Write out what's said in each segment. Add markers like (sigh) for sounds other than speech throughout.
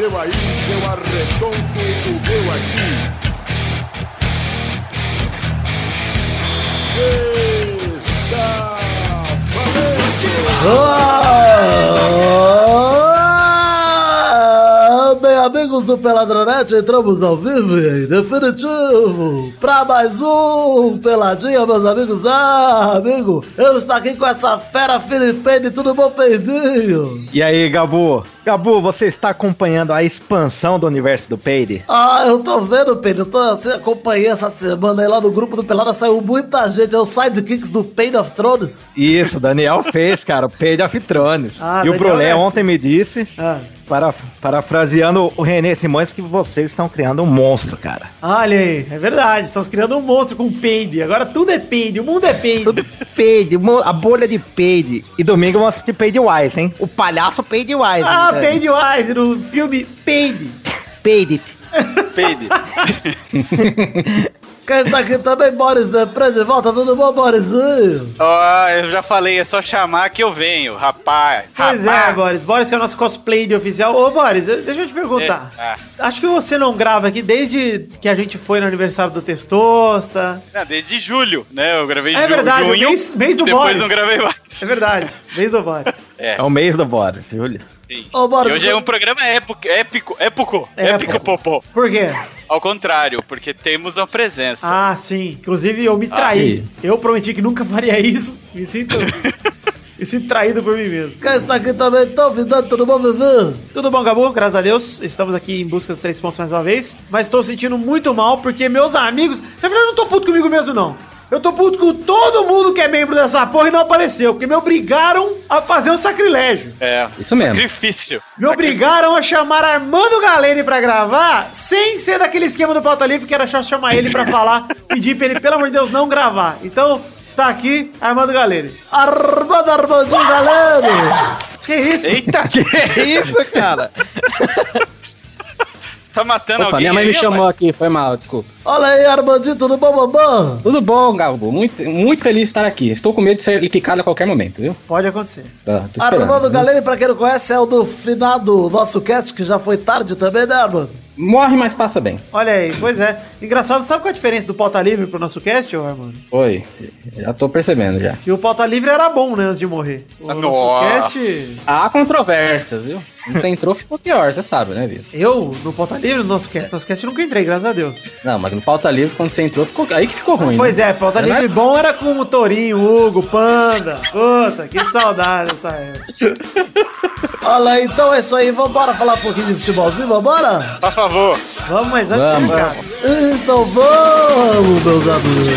seu aí, eu arredondo o meu aqui. Está Ah, do Peladronete, entramos ao vivo e definitivo para mais um Peladinha, meus amigos. Ah, amigo, eu estou aqui com essa fera Filipene, tudo bom, Peidinho? E aí, Gabu? Gabu, você está acompanhando a expansão do universo do Peide? Ah, eu tô vendo, Pedro. Eu tô assim, acompanhei essa semana aí lá no grupo do Pelada, saiu muita gente. É o Sidekicks do Pain of Thrones. Isso, o Daniel fez, cara, o Peide of Thrones. Ah, e o Brulé ontem me disse, Ah. Para, parafraseando o René Simões, que vocês estão criando um monstro, cara. Olha aí, é verdade. Estamos criando um monstro com peide. Agora tudo é peide, o mundo é peide. Tudo Peide, mo- a bolha de Peide. E domingo vamos assistir Peide Wise, hein? O palhaço Peide Wise. Ah, né? Peide Wise no filme Peide. Peide. Peide. (laughs) (laughs) Quem está aqui também, Boris Depre, de volta, tudo bom, Borisinho? Ó, eu já falei, é só chamar que eu venho, rapaz. Pois é, rapaz. Boris. Boris que é o nosso cosplay de oficial. Ô, Boris, deixa eu te perguntar. É, ah. Acho que você não grava aqui desde que a gente foi no aniversário do Testosta. Não, desde julho, né? Eu gravei É verdade, junho, o mês- mês do depois Boris. não gravei mais. É verdade, mês do Boris. É, É o mês do Boris, Júlio. Sim. Ô, Boris, e hoje é um programa épico, épico, épico, Épico. épico popô. Por quê? Ao contrário, porque temos uma presença. Ah, sim. Inclusive, eu me traí. eu prometi que nunca faria isso. Me sinto. (laughs) me sinto traído por mim mesmo. Quem está aqui também, Tom Vidano, tudo bom, Vivi? Tudo bom, Gabu? Graças a Deus. Estamos aqui em busca dos três pontos mais uma vez. Mas estou sentindo muito mal porque meus amigos. Na verdade, eu não tô puto comigo mesmo, não. Eu tô puto com todo mundo que é membro dessa porra e não apareceu. Porque me obrigaram a fazer um sacrilégio. É, Isso mesmo. sacrifício. Me obrigaram a chamar Armando Galene pra gravar sem ser daquele esquema do pauta livre que era só chamar ele pra falar, (laughs) pedir pra ele, pelo amor de Deus, não gravar. Então, está aqui Armando Galene. Armando Armandinho, galera! Que isso? Eita, Que isso, cara? (laughs) tá matando Opa, alguém minha mãe me aí, chamou rapaz? aqui, foi mal, desculpa. Olha aí, Armandinho, tudo bom, bambam? Tudo bom, Galbo? Muito, muito feliz de estar aqui. Estou com medo de ser picado a qualquer momento, viu? Pode acontecer. Tá. Armando? Galene, pra quem não conhece, é o do finado nosso cast, que já foi tarde também, né, Armando? Morre, mas passa bem. Olha aí, pois é. Engraçado, sabe qual é a diferença do pauta livre pro nosso cast, ô Armando? Oi, já tô percebendo já. Que o pauta livre era bom, né, antes de morrer. O Nossa. cast. Há controvérsias, viu? Você entrou, ficou pior, você sabe, né, Vitor? Eu, no pauta livre, no nosso cast, nosso cast nunca entrei, graças a Deus. Não, mas no pauta livre, quando você entrou, ficou... aí que ficou ruim. Pois né? é, pauta Não livre é? bom era com o Torinho, o Hugo, Panda. Puta, que saudade dessa época. Olha então é isso aí, vambora falar um pouquinho de futebolzinho, vambora? Por favor. Vamos, mas antes, Vamos. cara. Então vamos, meus amigos.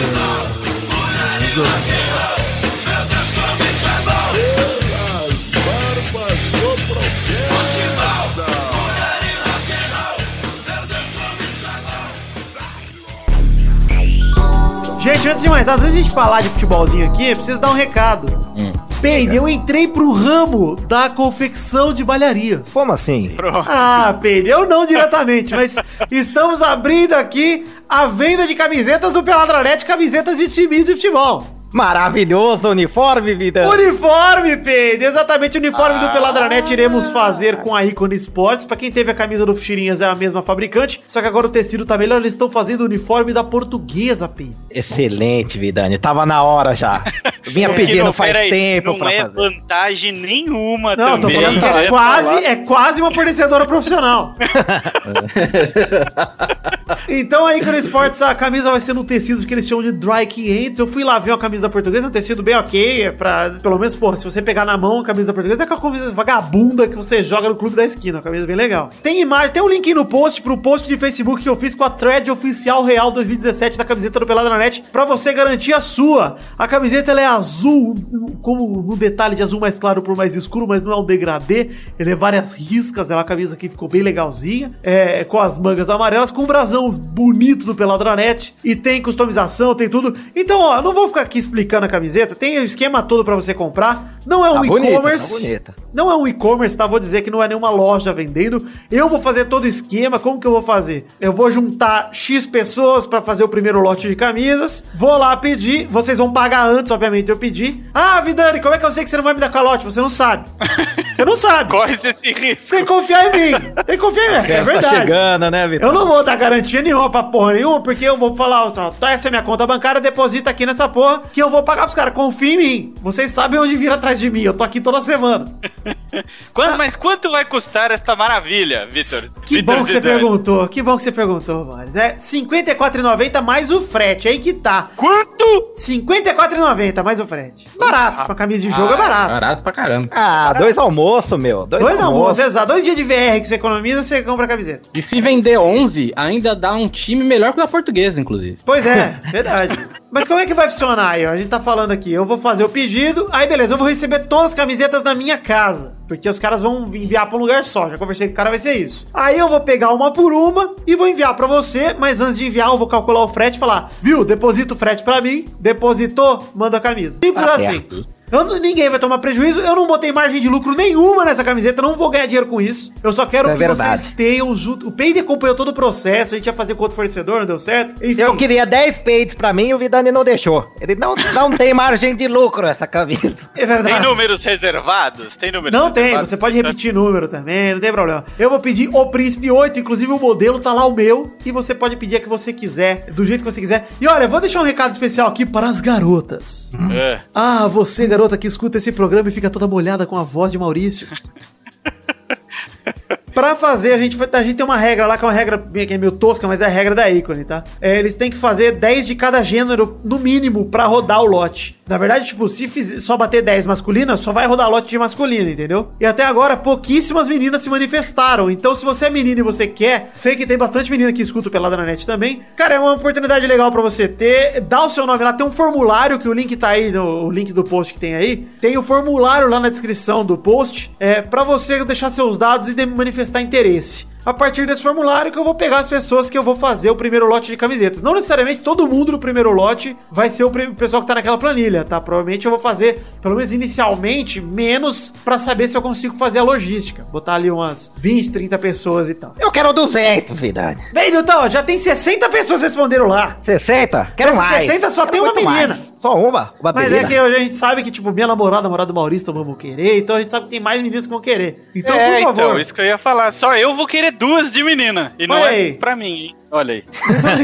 Gente, antes de mais nada, antes de a gente falar de futebolzinho aqui, eu preciso dar um recado. Hum. Peide, eu entrei pro ramo da confecção de balharias. Como assim? Pronto. Ah, Peide, eu não diretamente, mas estamos abrindo aqui a venda de camisetas do Peladronete, camisetas de time de futebol. Maravilhoso uniforme, vida. Uniforme, Peide! Exatamente, o uniforme Ah. do Peladranet iremos fazer com a Icon Sports. Pra quem teve a camisa do Fuxirinhas é a mesma fabricante, só que agora o tecido tá melhor, eles estão fazendo o uniforme da portuguesa, Peide. Excelente, Vidani. Tava na hora já. Vinha É. pedindo Não, faz peraí, tempo não pra é fazer. vantagem nenhuma Não, tô também. falando que é É quase, falar- é quase uma fornecedora profissional. (laughs) então a Icon Sports, a camisa vai ser num tecido que eles chamam de dry 500. Eu fui lá ver uma camisa da portuguesa, um tecido bem ok, é pra, pelo menos, porra, se você pegar na mão a camisa portuguesa, é aquela camisa vagabunda que você joga no clube da esquina, uma camisa bem legal. Tem imagem, tem um link aí no post pro post de Facebook que eu fiz com a thread oficial real 2017 da camiseta do Pelada na Net, pra você garantir a sua. A camiseta ela é azul, como um detalhe de azul mais claro por mais escuro, mas não é um degradê. Ele é várias riscas, é uma camisa que ficou bem legalzinha, é, com as mangas amarelas, com um brasão bonito do Peladranet, e tem customização, tem tudo. Então, ó, não vou ficar aqui explicando a camiseta, tem o esquema todo pra você comprar. Não é um Tá bonita, e-commerce. tá. Não é um e-commerce, tá? Vou dizer que não é nenhuma loja vendendo. Eu vou fazer todo o esquema. Como que eu vou fazer? Eu vou juntar X pessoas pra fazer o primeiro lote de camisas. Vou lá pedir. Vocês vão pagar antes, obviamente, eu pedir. Ah, Vidani, como é que eu sei que você não vai me dar calote? Você não sabe. (laughs) Você não sabe. Corre esse risco. Tem que confiar em mim. Tem que confiar em mim. Essa é tá verdade. chegando, né, Vitor? Eu não vou dar garantia nenhuma pra porra nenhuma, porque eu vou falar, ó, tá, essa é minha conta bancária, deposita aqui nessa porra, que eu vou pagar pros caras. Confia em mim. Vocês sabem onde vir atrás de mim. Eu tô aqui toda semana. (laughs) Quanto- mas quanto vai custar esta maravilha, Vitor? Que Vitor bom que você perguntou. Que bom que você perguntou, Boris. É R$ 54,90 mais o frete. Aí que tá. Quanto? R$ 54,90 mais o frete. Barato. Pra camisa de jogo é barato. Barato pra caramba. Ah, dois almoços, meu. Dois, Dois almoços, almoços. exato. Dois dias de VR que você economiza, você compra a camiseta. E se vender 11, ainda dá um time melhor que o da portuguesa, inclusive. Pois é, (laughs) verdade. Mas como é que vai funcionar aí? A gente tá falando aqui, eu vou fazer o pedido, aí beleza, eu vou receber todas as camisetas na minha casa. Porque os caras vão enviar pra um lugar só. Já conversei com o cara, vai ser isso. Aí eu vou pegar uma por uma e vou enviar pra você, mas antes de enviar, eu vou calcular o frete e falar: viu, deposita o frete pra mim, depositou, manda a camisa. Simples Tá assim. certo. Eu ninguém vai tomar prejuízo. Eu não botei margem de lucro nenhuma nessa camiseta. Não vou ganhar dinheiro com isso. Eu só quero É que verdade. vocês tenham junto. O Peide acompanhou todo o processo. A gente ia fazer com outro fornecedor, não deu certo. Enfim. Eu queria 10 peitos pra mim e o Vidani não deixou. Ele não, não tem margem de lucro essa camisa. É verdade. Tem números reservados? Tem números Não tem, você pode repetir número também, não tem problema. Eu vou pedir o Príncipe 8, inclusive o modelo tá lá o meu, e você pode pedir a que você quiser, do jeito que você quiser. E olha, vou deixar um recado especial aqui para as garotas. É. Ah, você, garota, que escuta esse programa e fica toda molhada com a voz de Maurício. (laughs) Pra fazer, a gente, a gente tem uma regra lá, que é uma regra que é meio tosca, mas é a regra da Icone, tá? É, eles têm que fazer 10 de cada gênero, no mínimo, pra rodar o lote. Na verdade, tipo, se fizer, só bater 10 masculinas, só vai rodar lote de masculino, entendeu? E até agora, pouquíssimas meninas se manifestaram. Então, se você é menina e você quer, sei que tem bastante menina que escuta o Pelada na Net também. Cara, é uma oportunidade legal pra você ter. Dá o seu nome lá, tem um formulário que o link tá aí, no, o link do post que tem aí. Tem o formulário lá na descrição do post, é, pra você deixar seus dados e de- manifestar interesse. A partir desse formulário que eu vou pegar as pessoas que eu vou fazer o primeiro lote de camisetas. Não necessariamente todo mundo no primeiro lote vai ser o pessoal que tá naquela planilha, tá? Provavelmente eu vou fazer, pelo menos inicialmente, menos pra saber se eu consigo fazer a logística. Botar ali umas 20, 30 pessoas e tal. Eu quero 200, Vidani. Bem, então, ó, já tem 60 pessoas responderam lá. 60? Quero Dessas mais. 60 só Quero tem uma menina. mais. Só uma? Uma Mas menina? é que a gente sabe que, tipo, minha namorada, a namorada do Maurício também vão querer, então a gente sabe que tem mais meninas que vão querer. Então, é, por favor. então, isso que eu ia falar. Só eu vou querer duas de menina. E não Olha é aí. pra mim, hein? Olha aí.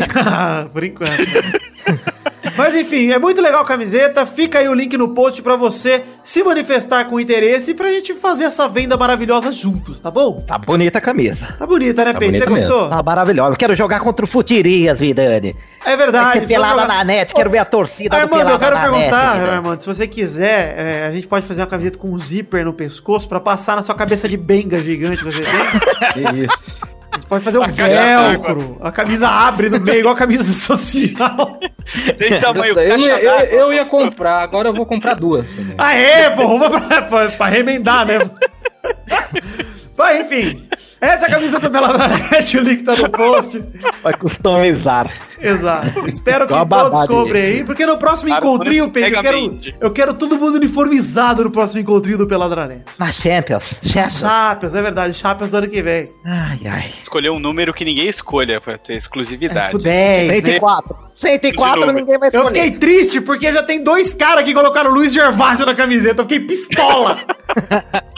(laughs) Por enquanto. Mas enfim, é muito legal a camiseta. Fica aí o link no post pra você se manifestar com interesse e pra gente fazer essa venda maravilhosa juntos, tá bom? Tá bonita a camisa. Tá bonita, né, Tá Peito? Você mesmo. gostou? Tá maravilhosa. Quero jogar contra o Futirias, Vidani. É verdade. Vai ter pelada vamos jogar- na net. Quero ver a torcida do Armando, Pelada eu quero na perguntar, net. Armando, se você quiser, é, a gente pode fazer uma camiseta com um zíper no pescoço pra passar na sua cabeça de benga gigante que você tem. Que isso. A gente pode fazer um A camisa velcro. A camisa abre no meio, igual a camisa social. Tem tamanho eu, eu, eu ia comprar, agora eu vou comprar duas. Aê, pô, uma pra, pra, pra remendar, né? Mas enfim, essa é camisa do Peladranete, (laughs) o link tá no post. Vai customizar. Exato. Espero que todos comprem aí. porque no próximo Claro, encontrinho, Pedro, eu quero, eu quero todo mundo uniformizado no próximo encontrinho do Peladranete. Na Champions. Champions. Chapas, é verdade, chapas do ano que vem. Ai, ai. Escolher um número que ninguém escolha pra ter É exclusividade. tipo 10. né? 104. 104 novo. ninguém vai Eu escolher. fiquei triste porque já tem dois caras que colocaram Luiz Gervásio na camiseta. Eu fiquei pistola. (laughs)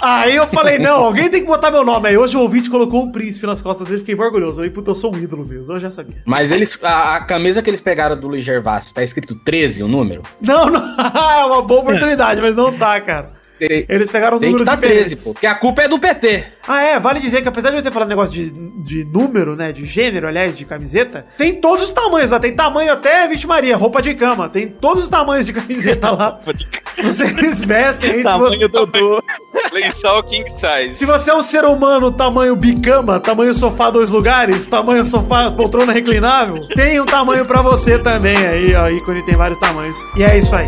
Aí eu falei, não, alguém tem que botar meu nome. Aí hoje o ouvinte colocou um príncipe nas costas dele. Fiquei orgulhoso. Eu falei, puta, eu sou um ídolo mesmo. Eu já sabia. Mas eles. A, a camisa que eles pegaram do Luiz Gervásio, tá escrito 13 o número? Não, não. (laughs) é uma boa oportunidade, mas não tá, cara. Eles pegaram tem que números tá diferentes. 13, pô. Porque a culpa é do PT. Ah, é, vale dizer que apesar de eu ter falado negócio de, de número, né, de gênero, aliás, de camiseta, tem todos os tamanhos lá, tem tamanho até, vixe Maria, roupa de cama, tem todos os tamanhos de camiseta lá. (laughs) Vocês vestem aí, se você, Tamanho Dodô. Lençol king size. se você é um ser humano tamanho bicama, tamanho sofá dois lugares, tamanho sofá poltrona reclinável, tem um tamanho pra você também aí, ó, ícone tem vários tamanhos. E é isso aí.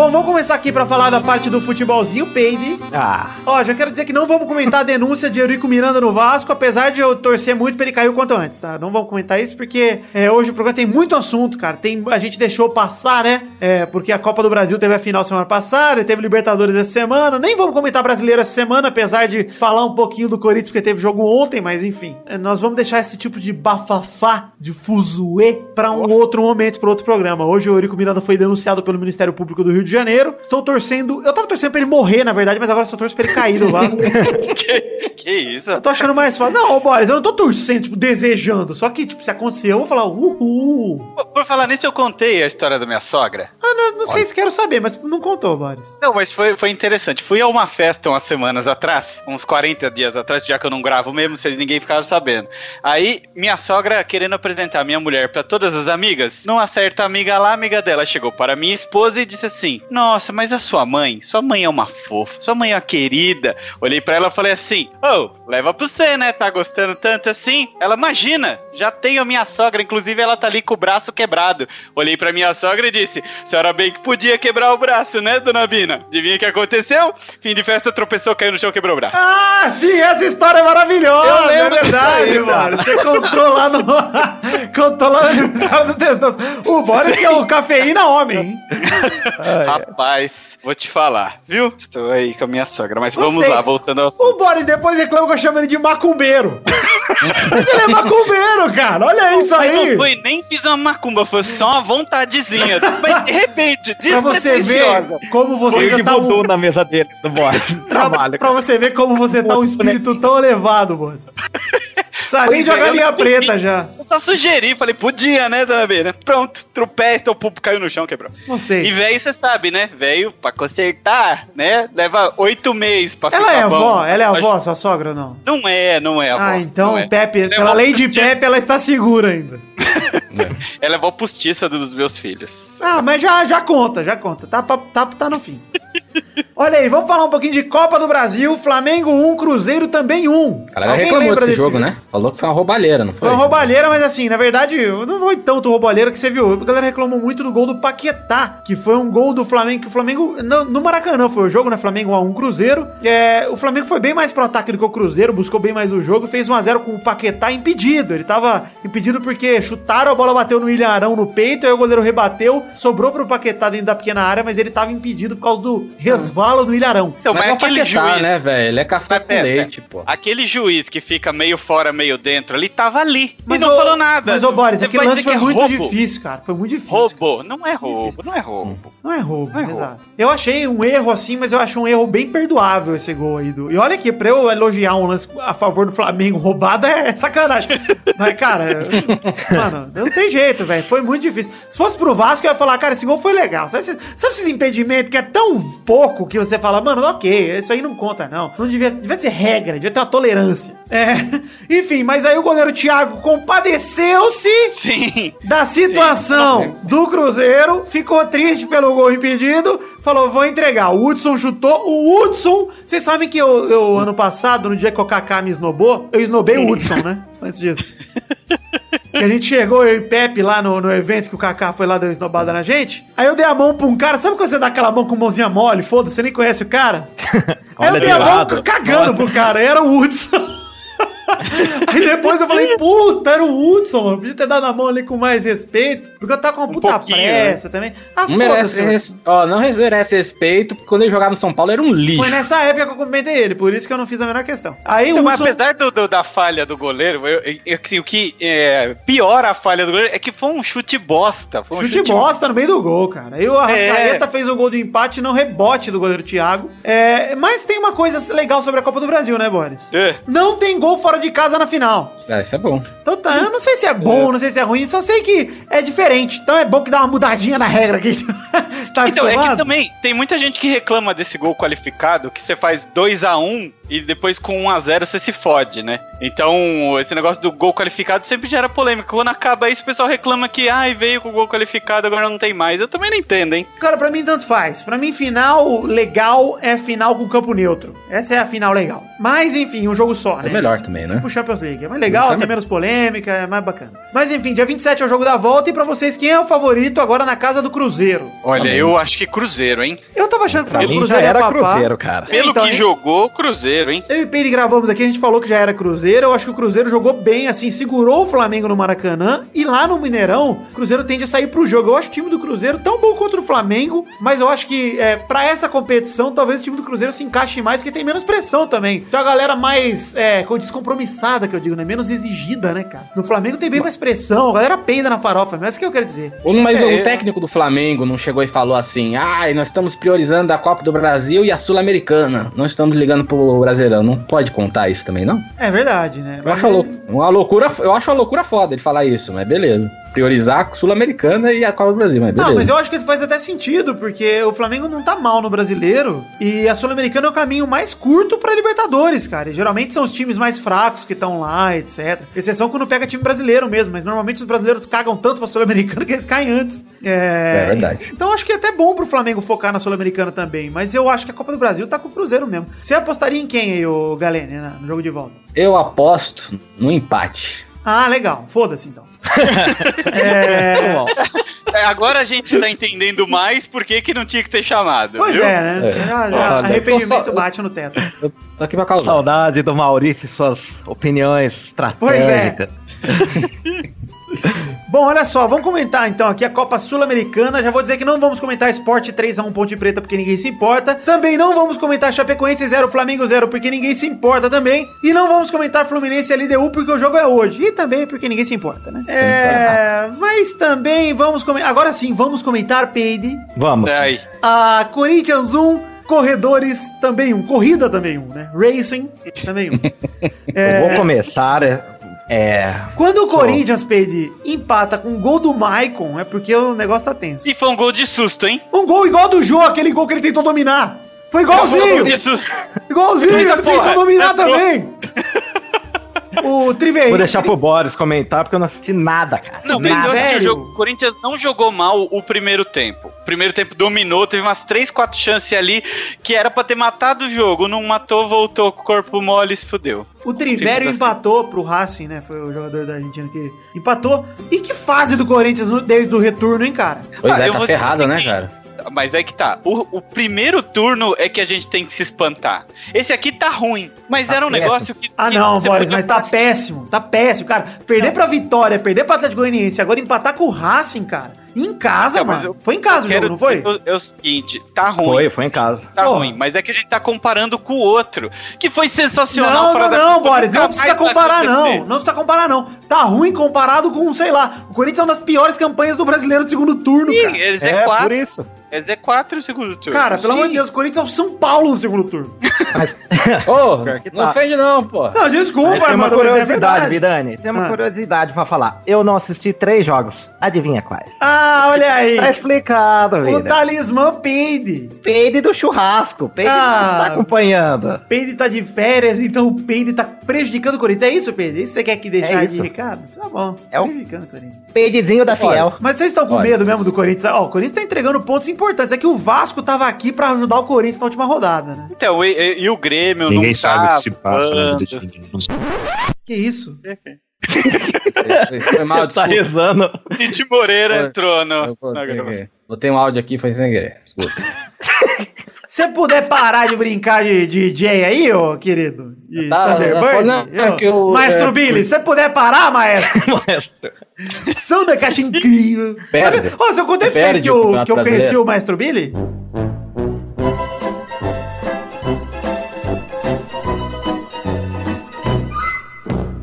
Bom, vamos começar aqui pra falar da parte do futebolzinho, Peide. Ah, Ó, já quero dizer que não vamos comentar a denúncia de Eurico Miranda no Vasco, apesar de eu torcer muito pra ele cair o quanto antes, tá? Não vamos comentar isso porque é, hoje o programa tem muito assunto, cara. Tem, a gente deixou passar, né? É, porque a Copa do Brasil teve a final semana passada, teve Libertadores essa semana. Nem vamos comentar brasileiro essa semana, apesar de falar um pouquinho do Corinthians, porque teve jogo ontem, mas enfim. É, nós vamos deixar esse tipo de bafafá, de fuzuê, pra um outro momento, pra outro programa. Hoje o Eurico Miranda foi denunciado pelo Ministério Público do Rio de Janeiro. Estou torcendo. Eu tava torcendo pra ele morrer, na verdade, mas agora só torço pra ele cair do Vasco. (laughs) que, que isso? Eu tô achando mais fácil. Não, ô, Boris, eu não tô torcendo, tipo, desejando. Só que, tipo, se acontecer, eu vou falar, uhul. Por- Por falar nisso, eu contei a história da minha sogra. Ah, não, não sei se quero saber, mas não contou, Boris. Não, mas foi, foi interessante. Fui a uma festa umas semanas atrás, uns 40 dias atrás, já que eu não gravo mesmo, se ninguém ficava sabendo. Aí, minha sogra querendo apresentar minha mulher pra todas as amigas, numa certa amiga lá, amiga dela chegou para minha esposa e disse assim: Nossa, mas a sua mãe, sua mãe é uma fofa, sua mãe é uma querida. Olhei pra ela e falei assim: Ô, leva pra você, né? Tá gostando tanto assim? Ela, imagina, já tenho a minha sogra, inclusive ela tá ali com o braço quebrado. Olhei pra minha sogra e disse: Senhora bem que podia quebrar o braço, né, dona Bina? Adivinha o que aconteceu? Fim de festa, tropeçou, caiu no chão, quebrou o braço. Ah, sim, essa história é maravilhosa. Eu é lembro verdade, disso aí, mano. Você contou lá no. (laughs) contou lá no aniversário do Testoso. O Boris que é o cafeína homem, hein? (laughs) Rapaz, vou te falar, viu? Estou aí com a minha sogra, mas vamos Gostei. lá, voltando ao O. Boris depois reclama que eu chamo ele de macumbeiro. (laughs) mas ele é macumbeiro, cara. Olha isso Mas aí. não foi, nem fiz uma macumba, foi só uma vontadezinha. Mas de repente, Pra você ver como você foi já tá um, voodoo na mesa dele, do Boris. pra, Trabalho. pra você ver como você tá um espírito tão elevado, mano. É, jogar eu linha preta já. Eu só sugeri, falei, podia, né, dona Bina? Pronto, tropeça, o pupo caiu no chão, quebrou. Gostei. E velho, você sabe, né? Velho, pra consertar, né? Leva oito meses pra Ela é bom. avó? Ela é avó, sua sogra ou não? Não é, não é avó. Ah, então é. Pepe, Ela é pela avó lei de. Pepe, ela está segura ainda. (laughs) Ela é avó postiça dos meus filhos. Ah, mas já, já conta, já conta. Tá, tá, tá no fim. (laughs) Olha aí, vamos falar um pouquinho de Copa do Brasil. Flamengo 1, Cruzeiro também 1. A galera reclamou desse jogo, né? Falou que foi uma roubalheira, não foi? Foi uma roubalheira, mas assim, na verdade, eu não foi tanto roubalheira que você viu. A galera reclamou muito do gol do Paquetá, que foi um gol do Flamengo, que o Flamengo, no, no Maracanã foi o jogo, né? Flamengo 1x1 Cruzeiro. É, o Flamengo foi bem mais pro ataque do que o Cruzeiro, buscou bem mais o jogo, fez 1x0 com o Paquetá impedido. Ele tava impedido porque chutaram, a bola bateu no William Arão no peito, aí o goleiro rebateu, sobrou pro Paquetá dentro da pequena área, mas ele tava impedido por causa do resvalo do William Arão. Então, Mas, mas, é aquele Paquetá, juiz, né, velho? Ele é café Mas com leite, pô. aquele juiz que fica meio fora, meio dentro, ele tava ali Mas e não ô- falou nada. Mas, ô Boris, aquele lance foi é muito roubo? difícil, cara. Foi muito difícil. Roubo, não é roubo, não é roubo. Não é roubo, Não é roubo. exato. Eu achei um erro assim, mas eu acho um erro bem perdoável esse gol aí. Do... E olha aqui, pra eu elogiar um lance a favor do Flamengo roubado é (laughs) sacanagem. mas, cara, (laughs) mano, não tem jeito, velho. Foi muito difícil. Se fosse pro Vasco, eu ia falar, cara, esse gol foi legal. Sabe, sabe esses impedimentos que é tão pouco que você fala, mano, ok, isso aí não conta, não. Não devia, devia ser regra, devia ter uma tolerância. É. (laughs) Enfim, mas aí o goleiro Thiago compadeceu-se Sim. da situação do Cruzeiro, ficou triste pelo gol impedido, falou, vou entregar. O Hudson chutou, o Hudson, vocês sabem que eu, eu, ano passado, no dia que o Kaká me esnobou, eu esnobei o Hudson, né? Antes disso. (laughs) A gente chegou, eu e Pepe, lá no, no evento que o Kaká foi lá, deu esnobada na gente. Aí eu dei a mão pra um cara, sabe quando você dá aquela mão com mãozinha mole, foda-se, você nem conhece o cara? (laughs) Aí eu dei de a mão lado. cagando pro cara, era o Hudson. (laughs) Aí depois eu falei, puta, era o Hudson, mano. Podia ter dado a mão ali com mais respeito. Porque eu tava com uma puta pouquinho, pressa também. Ah, Não merece, res... ó, não merece respeito, porque quando ele jogava no São Paulo era um lixo. Foi nessa época que eu cumprimentei ele, por isso que eu não fiz a menor questão. Aí Então, o mas Hudson. apesar do, do- da falha do goleiro, eu- eu- assim, o que é, piora a falha do goleiro é que foi um chute bosta. Foi um Chute bosta no meio do gol, cara. Aí o Arrascaeta fez o gol do empate no rebote do goleiro Thiago. É, mas tem uma coisa legal sobre a Copa do Brasil, né, Boris? É. Não tem gol fora de casa na final. Ah, isso é bom. Então tá, eu não sei se é bom, não sei se é ruim, só sei que é diferente. Então é bom que dá uma mudadinha na regra aqui. (laughs) tá Então, é que também tem muita gente que reclama desse gol qualificado, que você faz 2 a 1 e depois com 1 a 0 você se fode, né? Então, esse negócio do gol qualificado sempre gera polêmica. Quando acaba isso, o pessoal reclama que, ai, veio com gol qualificado, agora não tem mais. Eu também não entendo, hein? Cara, pra mim tanto faz. Pra mim, final legal é final com campo neutro. Essa é a final legal. Mas, enfim, um jogo só, É né? melhor também, né? Tipo Champions League. É mais legal tem menos polêmica, é mais bacana. Mas enfim, dia 27 é o jogo da volta e pra vocês, quem é o favorito agora na casa do Cruzeiro? Olha, Também. eu acho que Cruzeiro, hein? Eu tava achando que Pra o Cruzeiro era. Cruzeiro, cara. Pelo Então, que hein? jogou, Cruzeiro, hein? Eu e o Peide gravamos aqui, a gente falou que já era Cruzeiro. Eu acho que o Cruzeiro jogou bem, assim, segurou o Flamengo no Maracanã. E lá no Mineirão, o Cruzeiro tende a sair pro jogo. Eu acho o time do Cruzeiro tão bom contra o Flamengo, mas eu acho que é, para essa competição, talvez o time do Cruzeiro se encaixe mais, porque tem menos pressão também. Tem uma galera mais é, com- descompromissada, que eu digo, né? Menos exigida, né, cara? No Flamengo tem bem mais pressão, a galera peida na farofa, mas é isso que eu quero dizer. O- Mas É. o técnico do Flamengo não chegou e falou assim: ai, nós estamos priorizando a Copa do Brasil e a Sul-Americana. Não estamos ligando pro Brasileirão. Não pode contar isso também, não? É verdade, né? Eu acho, uma lou- uma loucura, eu acho uma loucura foda ele falar isso, mas beleza. Priorizar a Sul-Americana e a Copa do Brasil, mas beleza. Não, mas eu acho que faz até sentido, porque o Flamengo não tá mal no brasileiro e a Sul-Americana é o caminho mais curto pra Libertadores, cara. E geralmente são os times mais fracos que estão lá, etc. Exceção quando pega time brasileiro mesmo, mas normalmente os brasileiros cagam tanto pra Sul-Americana (laughs) que eles caem antes. É, É verdade. Então acho que é até bom pro Flamengo focar na Sul-Americana também, mas eu acho que a Copa do Brasil tá com o Cruzeiro mesmo. Você apostaria em quem aí, o Galene, no jogo de volta? Eu aposto no empate. Ah, legal. Foda-se então. (laughs) é... É, agora a gente tá entendendo mais por que, que não tinha que ter chamado. Pois viu? é, né? É. Já- já- Olha, arrependimento só- bate no teto. Eu tô aqui pra causar. Saudade do Maurício e suas opiniões Pois é. (laughs) Bom, olha só, vamos comentar então aqui a Copa Sul-Americana. Já vou dizer que não vamos comentar Esporte 3x1 Ponte Preta porque ninguém se importa. Também não vamos comentar Chapecoense 0, Flamengo 0 porque ninguém se importa também. E não vamos comentar Fluminense e LDU porque o jogo é hoje. E também porque ninguém se importa, né? É, mas também vamos comentar. Agora sim, vamos comentar, Peide. Vamos. É aí. A Corinthians 1, Corredores também um. Corrida também um, né? Racing também um. (laughs) Eu vou começar. É, É. Quando o Corinthians, Peide, empata com o gol do Maicon, é porque o negócio tá tenso. E foi um gol de susto, hein? Um gol igual do Jô, aquele gol que ele tentou dominar. Foi igualzinho! Gol de susto. Igualzinho, ele tentou dominar entrou. também! (laughs) O Triveiro. Vou deixar pro Boris comentar porque eu não assisti nada, cara. Não, Nada. Velho. jogo- o Corinthians não jogou mal o primeiro tempo. O primeiro tempo dominou, teve umas 3, 4 chances ali que era pra ter matado o jogo. Não matou, voltou com o corpo mole e se fudeu. O Trivério assim. empatou pro Racing, né? Foi o jogador da Argentina que empatou. E que fase do Corinthians desde o retorno, hein, cara? Pois Ah, é, tá ferrado, né, cara? Mas é que tá. O, o primeiro turno é que a gente tem que se espantar. Esse aqui tá ruim, mas Tá era um péssimo. negócio que. Ah, que não, Boris, mas tá passar. péssimo. Tá péssimo, cara. Perder pra Vitória, perder pra Atlético Goianiense, agora empatar com o Racing, cara. Em casa, Não, mas mano. eu Foi em casa o jogo, não foi? É o seguinte, tá ruim. Foi, foi em casa. Tá Porra. ruim, mas é que a gente tá comparando com o outro, que foi sensacional Não, fora não, da não, Boris, não precisa comparar, não. Não precisa comparar, não. Tá ruim comparado com, sei lá, o Corinthians é uma das piores campanhas do brasileiro de segundo turno, Ih, cara. é É, Z4, por isso. É Z4 o segundo turno. Cara, pelo amor de Deus, o Corinthians é o São Paulo no segundo turno. Mas (laughs) Ô, não tá. ofende não, pô. Não, desculpa, Mas tem uma é curiosidade, verdade. Vidani. Tem uma Ah. curiosidade pra falar. Eu não assisti três jogos. Adivinha quais? Ah, olha aí. Tá explicado, O vida. talismã Peide. Peide do churrasco. Peide Ah. não está acompanhando. Peide tá de férias, então o Peide tá prejudicando o Corinthians. É isso, Peide? É isso que você quer que deixar É de recado? Tá bom. É o- Prejudicando o Corinthians. Peidezinho da Fiel. Mas vocês estão com Olha, medo mesmo do Corinthians? Ó, o Corinthians tá entregando pontos importantes. É que o Vasco tava aqui pra ajudar o Corinthians na última rodada, né? Então, e, e- e o Grêmio Ninguém não sabe tá o que se passa na vida de ninguém. Que isso? Foi, mal, (laughs) tá desculpa. rezando. Tite Moreira entrou no, Eu botei, botei um áudio aqui, foi sem querer. Desculpa. (laughs) Se puder parar de brincar de de DJ aí, ô querido, de Tá, Thunderbird, não, é eu- que eu- Maestro é, Billy, se puder parar, maestro, (laughs) Maestro. são da caixa incrível. Perde. Sabe, Ô, se eu contei pra vocês que o eu, que eu conheci Brasileiro. o Maestro Billy?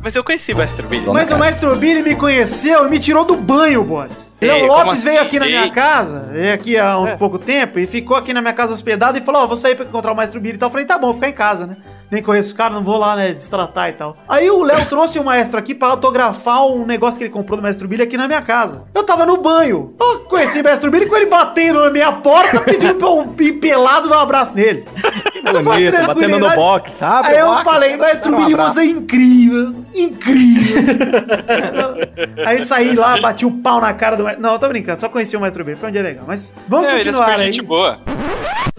Mas eu conheci o Master Billy. Mas o cara. Maestro Billy me conheceu e me tirou do banho, Boris. Ei, Léo Lopes assim? veio aqui na minha Ei. casa, veio aqui há um pouco tempo, e ficou aqui na minha casa hospedado e falou: Ó, vou sair pra encontrar o Maestro Billy e tal. Eu falei: tá bom, vou ficar em casa, né? Nem conheço os caras, não vou lá, né, destratar e tal. Aí o Léo trouxe o maestro aqui pra autografar um negócio que ele comprou do Maestro Billy aqui na minha casa. Eu tava no banho. Eu conheci o Maestro Billy com ele batendo na minha porta, pedindo pra eu ir pelado dar um abraço nele. Bonito, batendo no box, sabe? Aí eu Box. falei, Maestro Dá um você é incrível, incrível. (laughs) aí saí lá, bati o pau na cara do Maestro. Não, tô brincando, só conheci o Maestro Billy, foi um dia legal. Mas vamos É, ele é continuar aí. gente boa.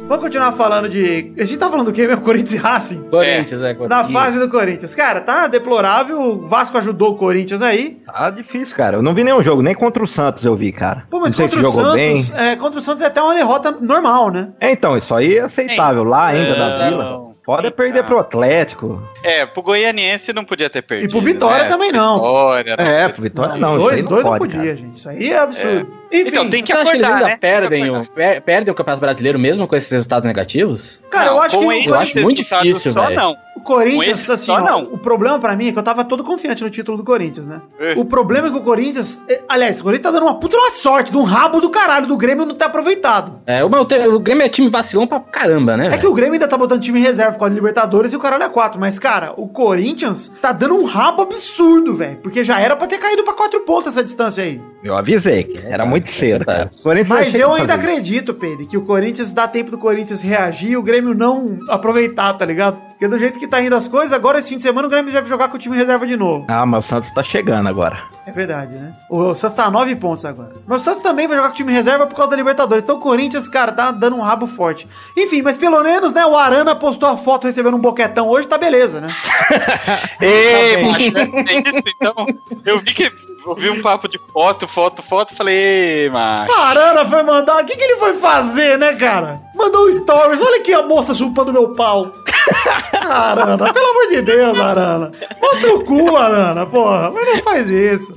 Vamos continuar falando de. A gente tá falando do quê mesmo? Corinthians e Racing? Corinthians, é, Na Corinthians. fase do Corinthians. Cara, tá deplorável. O Vasco ajudou o Corinthians aí. Tá difícil, cara. Eu não vi nenhum jogo, nem contra o Santos eu vi, cara. Pô, mas não sei contra se o jogou Santos. bem. É, contra o Santos é até uma derrota normal, né? É, então, isso aí é aceitável. Lá ainda da Não. Vila. Pode Então. perder pro Atlético. É, pro Goianiense não podia ter perdido. E pro Vitória né? também não. Vitória, não. É, pro Vitória não. isso dois, não dois não pode, podia, cara. gente. Isso aí é absurdo. Enfim, Então tem que Você acha que eles acordar, ainda né? perdem, o, acordar. per- perdem o Campeonato Brasileiro mesmo com esses resultados negativos? cara, Não, eu acho que eu acho muito difícil, só velho. não. o Corinthians, esse assim, só ó, não. o problema pra mim é que eu tava todo confiante no título do Corinthians, né? É. O problema é que o Corinthians, é, aliás, o Corinthians tá dando uma puta uma sorte, de um rabo do caralho do Grêmio não ter aproveitado. É, o, o Grêmio é time vacilão pra caramba, né? É que o Grêmio ainda tá botando time em reserva com a Libertadores e o caralho é 4. Mas, cara, o Corinthians tá dando um rabo absurdo, velho. Porque já era pra ter caído pra quatro pontos essa distância aí. Eu avisei que era muito cedo, cara. Mas eu ainda acredito, Pedro, que o Corinthians dá tempo do Corinthians reagir e o Grêmio não aproveitar, tá ligado? Porque do jeito que tá indo as coisas, agora esse fim de semana o Grêmio deve jogar com o time reserva de novo. Ah, mas o Santos tá chegando agora. É verdade, né? O Santos tá a 9 pontos agora. Mas o Santos também vai jogar com o time reserva por causa da Libertadores. Então o Corinthians, cara, tá dando um rabo forte. Enfim, mas pelo menos, né, o Arana postou a foto recebendo um boquetão hoje, tá beleza, né? (laughs) Ei, macho, (laughs) é isso, então. Eu vi que. Eu vi um papo de foto, foto, foto. Falei, ei, macho. O Arana foi mandar. O que, que ele foi fazer, né, cara? Mandou um stories. Olha aqui a moça chupando meu pau. (laughs) Arana, pelo amor de Deus, Arana. Mostra o cu, Arana, porra. Mas não faz isso.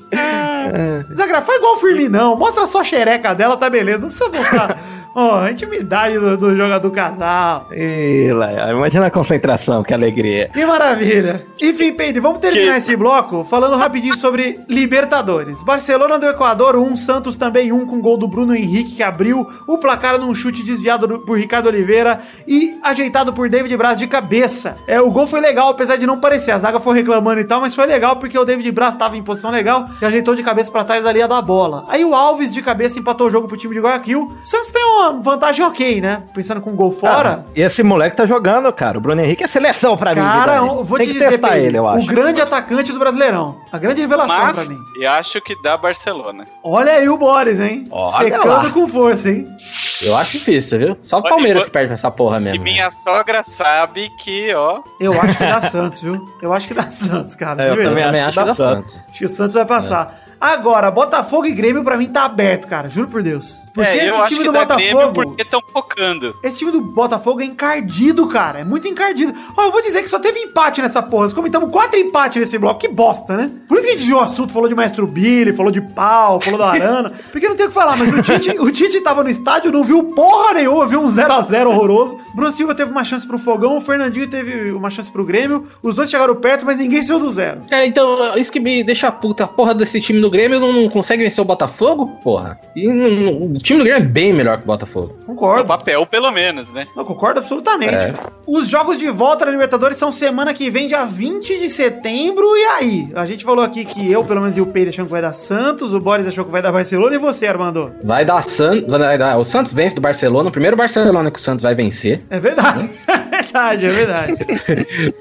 Desagra... Faz igual o Firminão. Mostra só a xereca dela, tá beleza. Não precisa mostrar. Ó, a intimidade do, do jogador casal. Ih, lá, imagina a concentração, que alegria. Que maravilha. Enfim, Pedro, vamos terminar Que- esse bloco falando rapidinho sobre Libertadores. Barcelona do Equador, 1, um, Santos também 1, um, com gol do Bruno Henrique, que abriu o placar num chute desviado do- por Ricardo Oliveira e ajeitado por David Braz de cabeça. É, o gol foi legal, apesar de não parecer. A zaga foi reclamando e tal, mas foi legal porque o David Braz estava em posição legal e ajeitou de cabeça pra trás da linha da bola. Aí o Alves de cabeça empatou o jogo pro time de Guayaquil. Santos tem uma vantagem ok, né? Pensando com um gol fora. E esse moleque tá jogando, cara. O Bruno Henrique é seleção pra mim. Cara, eu vou Tem te que dizer, testar Pedro, ele, eu acho. o grande atacante do Brasileirão. A grande revelação pra Mas mim. eu acho que dá Barcelona. Olha aí o Boris, hein? Olha Secando lá. com força, hein? Eu acho difícil, viu? Só o Palmeiras e- que perde pra essa porra E mesmo. minha sogra sabe que, ó. Eu acho que dá Santos, viu? Eu acho que dá Santos, cara. É, eu de verdade. também também acho acho que dá dá Santos. Acho que o Santos vai passar. Agora, Botafogo e Grêmio pra mim tá aberto, cara. Juro por Deus. Porque é, esse time do Grêmio Botafogo. porque estão focando. Esse time do Botafogo é encardido, cara. É muito encardido. Ó, eu vou dizer que só teve empate nessa porra. Nós comentamos quatro empates nesse bloco. Que bosta, né? Por isso que a gente viu o assunto, falou de Maestro Billy, falou de pau, falou da Arana. (laughs) Porque não tem o que falar, mas o Tite, o Tite tava no estádio, não viu porra nenhuma, viu um 0x0 horroroso. Bruno Silva teve uma chance pro Fogão, o Fernandinho teve uma chance pro Grêmio. Os dois chegaram perto, mas ninguém saiu do zero. Cara, então, isso que me deixa puta. A porra desse time do Grêmio não consegue vencer o Botafogo, porra. E o time do Grêmio é bem melhor que o Botafogo. No Concordo. papel, pelo menos, né? Eu concordo absolutamente. É. Os jogos de volta da Libertadores são semana que vem, dia 20 de setembro. E aí? A gente falou aqui que eu, pelo menos, e o Pedro acham que vai dar Santos, o Boris achou que vai dar Barcelona e você, Armando? Vai dar Santos. Vai dar, o Santos vence do Barcelona. O primeiro Barcelona que o Santos vai vencer. É verdade. (laughs) É verdade, é verdade. (laughs)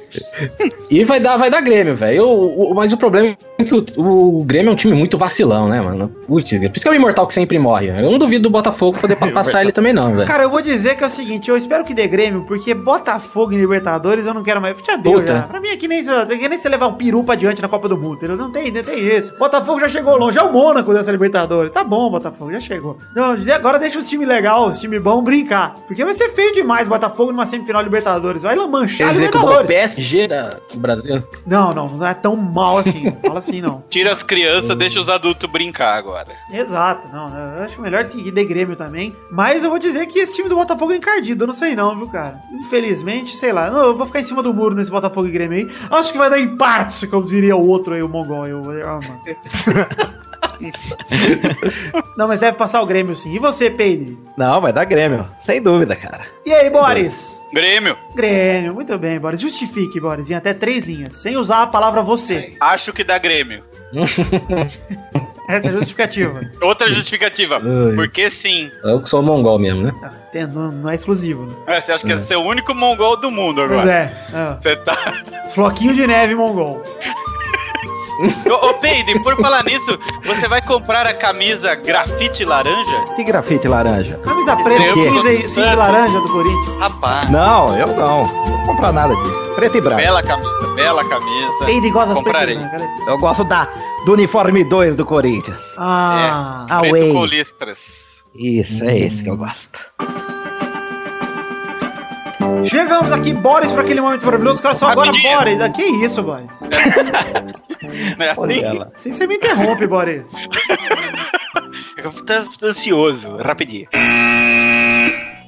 E vai dar, vai dar Grêmio, velho. O- o- Mas o problema é que o, o Grêmio é um time muito vacilão, né, mano? Putz, por isso que é o imortal que sempre morre. Eu não duvido do Botafogo poder pa- (laughs) passar ele também, não, velho. Cara, eu vou dizer que é o seguinte, eu espero que dê Grêmio, porque Botafogo em Libertadores eu não quero mais. Já deu, Puta. já. Pra mim é que nem, se- é que nem você levar um peru pra diante na Copa do Mundo, entendeu? Não tem, não tem isso. Botafogo já chegou longe, é o Mônaco dessa Libertadores. Tá bom, Botafogo, já chegou. Não, agora deixa os times legais, os times bons brincar. Porque vai ser feio demais Botafogo numa semifinal Libertadores. Vai lá manchar Quer dizer que o Libertadores. PSG da, do Brasil. Não, não, não é tão mal assim. Fala assim, não. (laughs) Tira as crianças, deixa os adultos brincar agora. Exato, não, eu acho melhor que dê Grêmio também. Mas eu vou dizer que esse time do Botafogo é encardido, eu não sei não, viu, cara? Infelizmente, sei lá, não, eu vou ficar em cima do muro nesse Botafogo e Grêmio aí. Acho que vai dar empate, como diria o outro aí, o Mongol. Eu, eu, ah, mano. (laughs) (laughs) não, mas deve passar o Grêmio sim. E você, Peide? Não, vai dar Grêmio. Sem dúvida, cara. E aí, Boris? Grêmio, Grêmio, muito bem, Boris. Justifique, Boris, em até três linhas, sem usar a palavra você. acho que dá Grêmio. (laughs) Essa é a justificativa. Outra justificativa. Ai. Porque sim. Eu que sou mongol mesmo, né? Ah, não, não é exclusivo, né? É, você acha que é ser o único mongol do mundo Pois agora? é. é. Você tá. Floquinho de neve mongol. Ô, ô Peide, por falar nisso, você vai comprar a camisa grafite laranja? Que grafite laranja? Camisa preta, Estreou cinza, e- cinza laranja do Corinthians. Rapaz, Não, eu não. Não vou comprar nada disso. Preto e branco. bela camisa, bela camisa. Peide das Comprarei. pretas, né? Eu gosto da, do uniforme 2 do Corinthians. Ah, Ah, Preto Away. com listras. Isso, é esse que eu gosto. Chegamos aqui, Boris, para aquele momento maravilhoso. Cara, só agora. Boris. Ah, Que isso, Boris? (laughs) Não é assim? Ela. Assim você me interrompe, Boris. (laughs) Eu tô tô ansioso, rapidinho.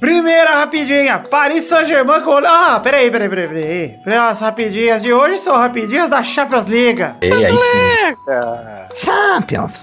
Primeira rapidinha, Paris Saint-Germain com... Ah, peraí, peraí, peraí, peraí. Peraí, As rapidinhas de hoje são rapidinhas da Champions League. E aí sim. Champions.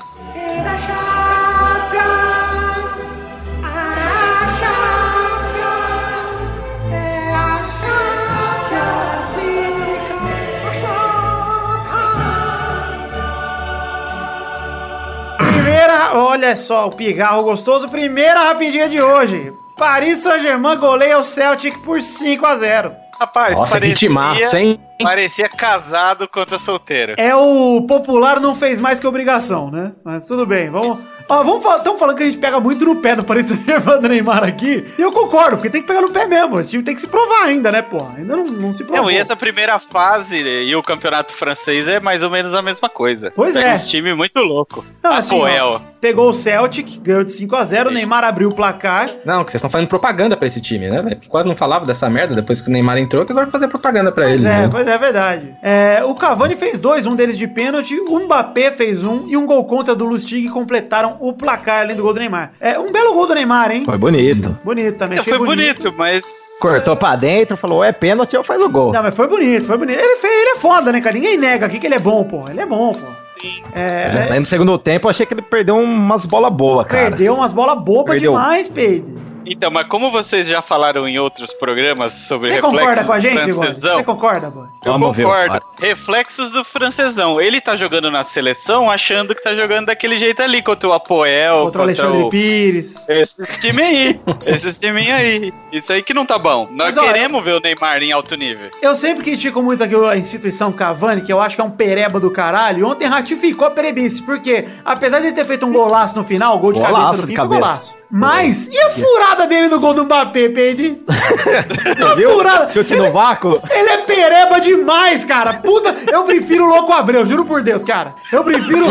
Primeira, olha só o pigarro gostoso. Primeira rapidinha de hoje. Paris Saint-Germain goleia o Celtic por 5 a 0 Rapaz, Nossa, que timaço, hein? (laughs) parecia casado contra solteiro. É o popular não fez mais que obrigação, né? Mas tudo bem, vamos. Ó, vamos falar, estão falando que a gente pega muito no pé do Paris Saint-Germain do Neymar aqui. E eu concordo, porque tem que pegar no pé mesmo. Esse time tem que se provar ainda, né, pô? Ainda não, não se provou. Não, e essa primeira fase e o campeonato francês é mais ou menos a mesma coisa. Pois Pega é. uns time muito louco. Não, assim, ó, pegou o Celtic, ganhou de 5 a 0 o Neymar abriu o placar. Não, que vocês estão fazendo propaganda pra esse time, né, velho? Porque Quase não falava dessa merda depois que o Neymar entrou, que agora fazer propaganda pra Pois ele. é, né? pois é, é verdade. É, o Cavani fez dois, um deles de pênalti, o Mbappé fez um e um gol contra do Lustig completaram o placar além do gol do Neymar. É um belo gol do Neymar, hein? Foi bonito. Bonito também, É, achei foi bonito, mas. Cortou pra dentro, falou, é pênalti, eu faz o gol. Não, mas foi bonito, foi bonito. Ele fez, ele é foda, né, cara? Ninguém nega aqui que ele é bom, pô. Ele é bom, pô. É, Aí no segundo tempo, eu achei que ele perdeu umas bolas boas, cara. perdeu umas bolas bobas demais, Pedro. Então, mas como vocês já falaram em outros programas sobre Você reflexos concorda com a gente, francesão, Você concorda, Boris? eu Vamos ver o concordo. VAR. Reflexos do francesão. Ele tá jogando na seleção achando que tá jogando daquele jeito ali, contra o Apoel, Contra o Alexandre Pires. Esses time aí. Esses timinhos aí. Isso aí que não tá bom. Nós Mas, queremos ver o Neymar em alto nível. Eu sempre critico muito aqui a instituição Cavani, que eu acho que é um pereba do caralho. Ontem ratificou a perebice, porque apesar de ele ter feito um golaço no final, gol de Golaço cabeça no de fim, foi cabeça. golaço. Mas, e a furada dele no gol do Mbappé, Peide? (laughs) A Viu? furada. Chute Ele- no vácuo. Ele é pereba demais, cara. Puta, eu prefiro o Louco Abreu, juro por Deus, cara. Eu prefiro.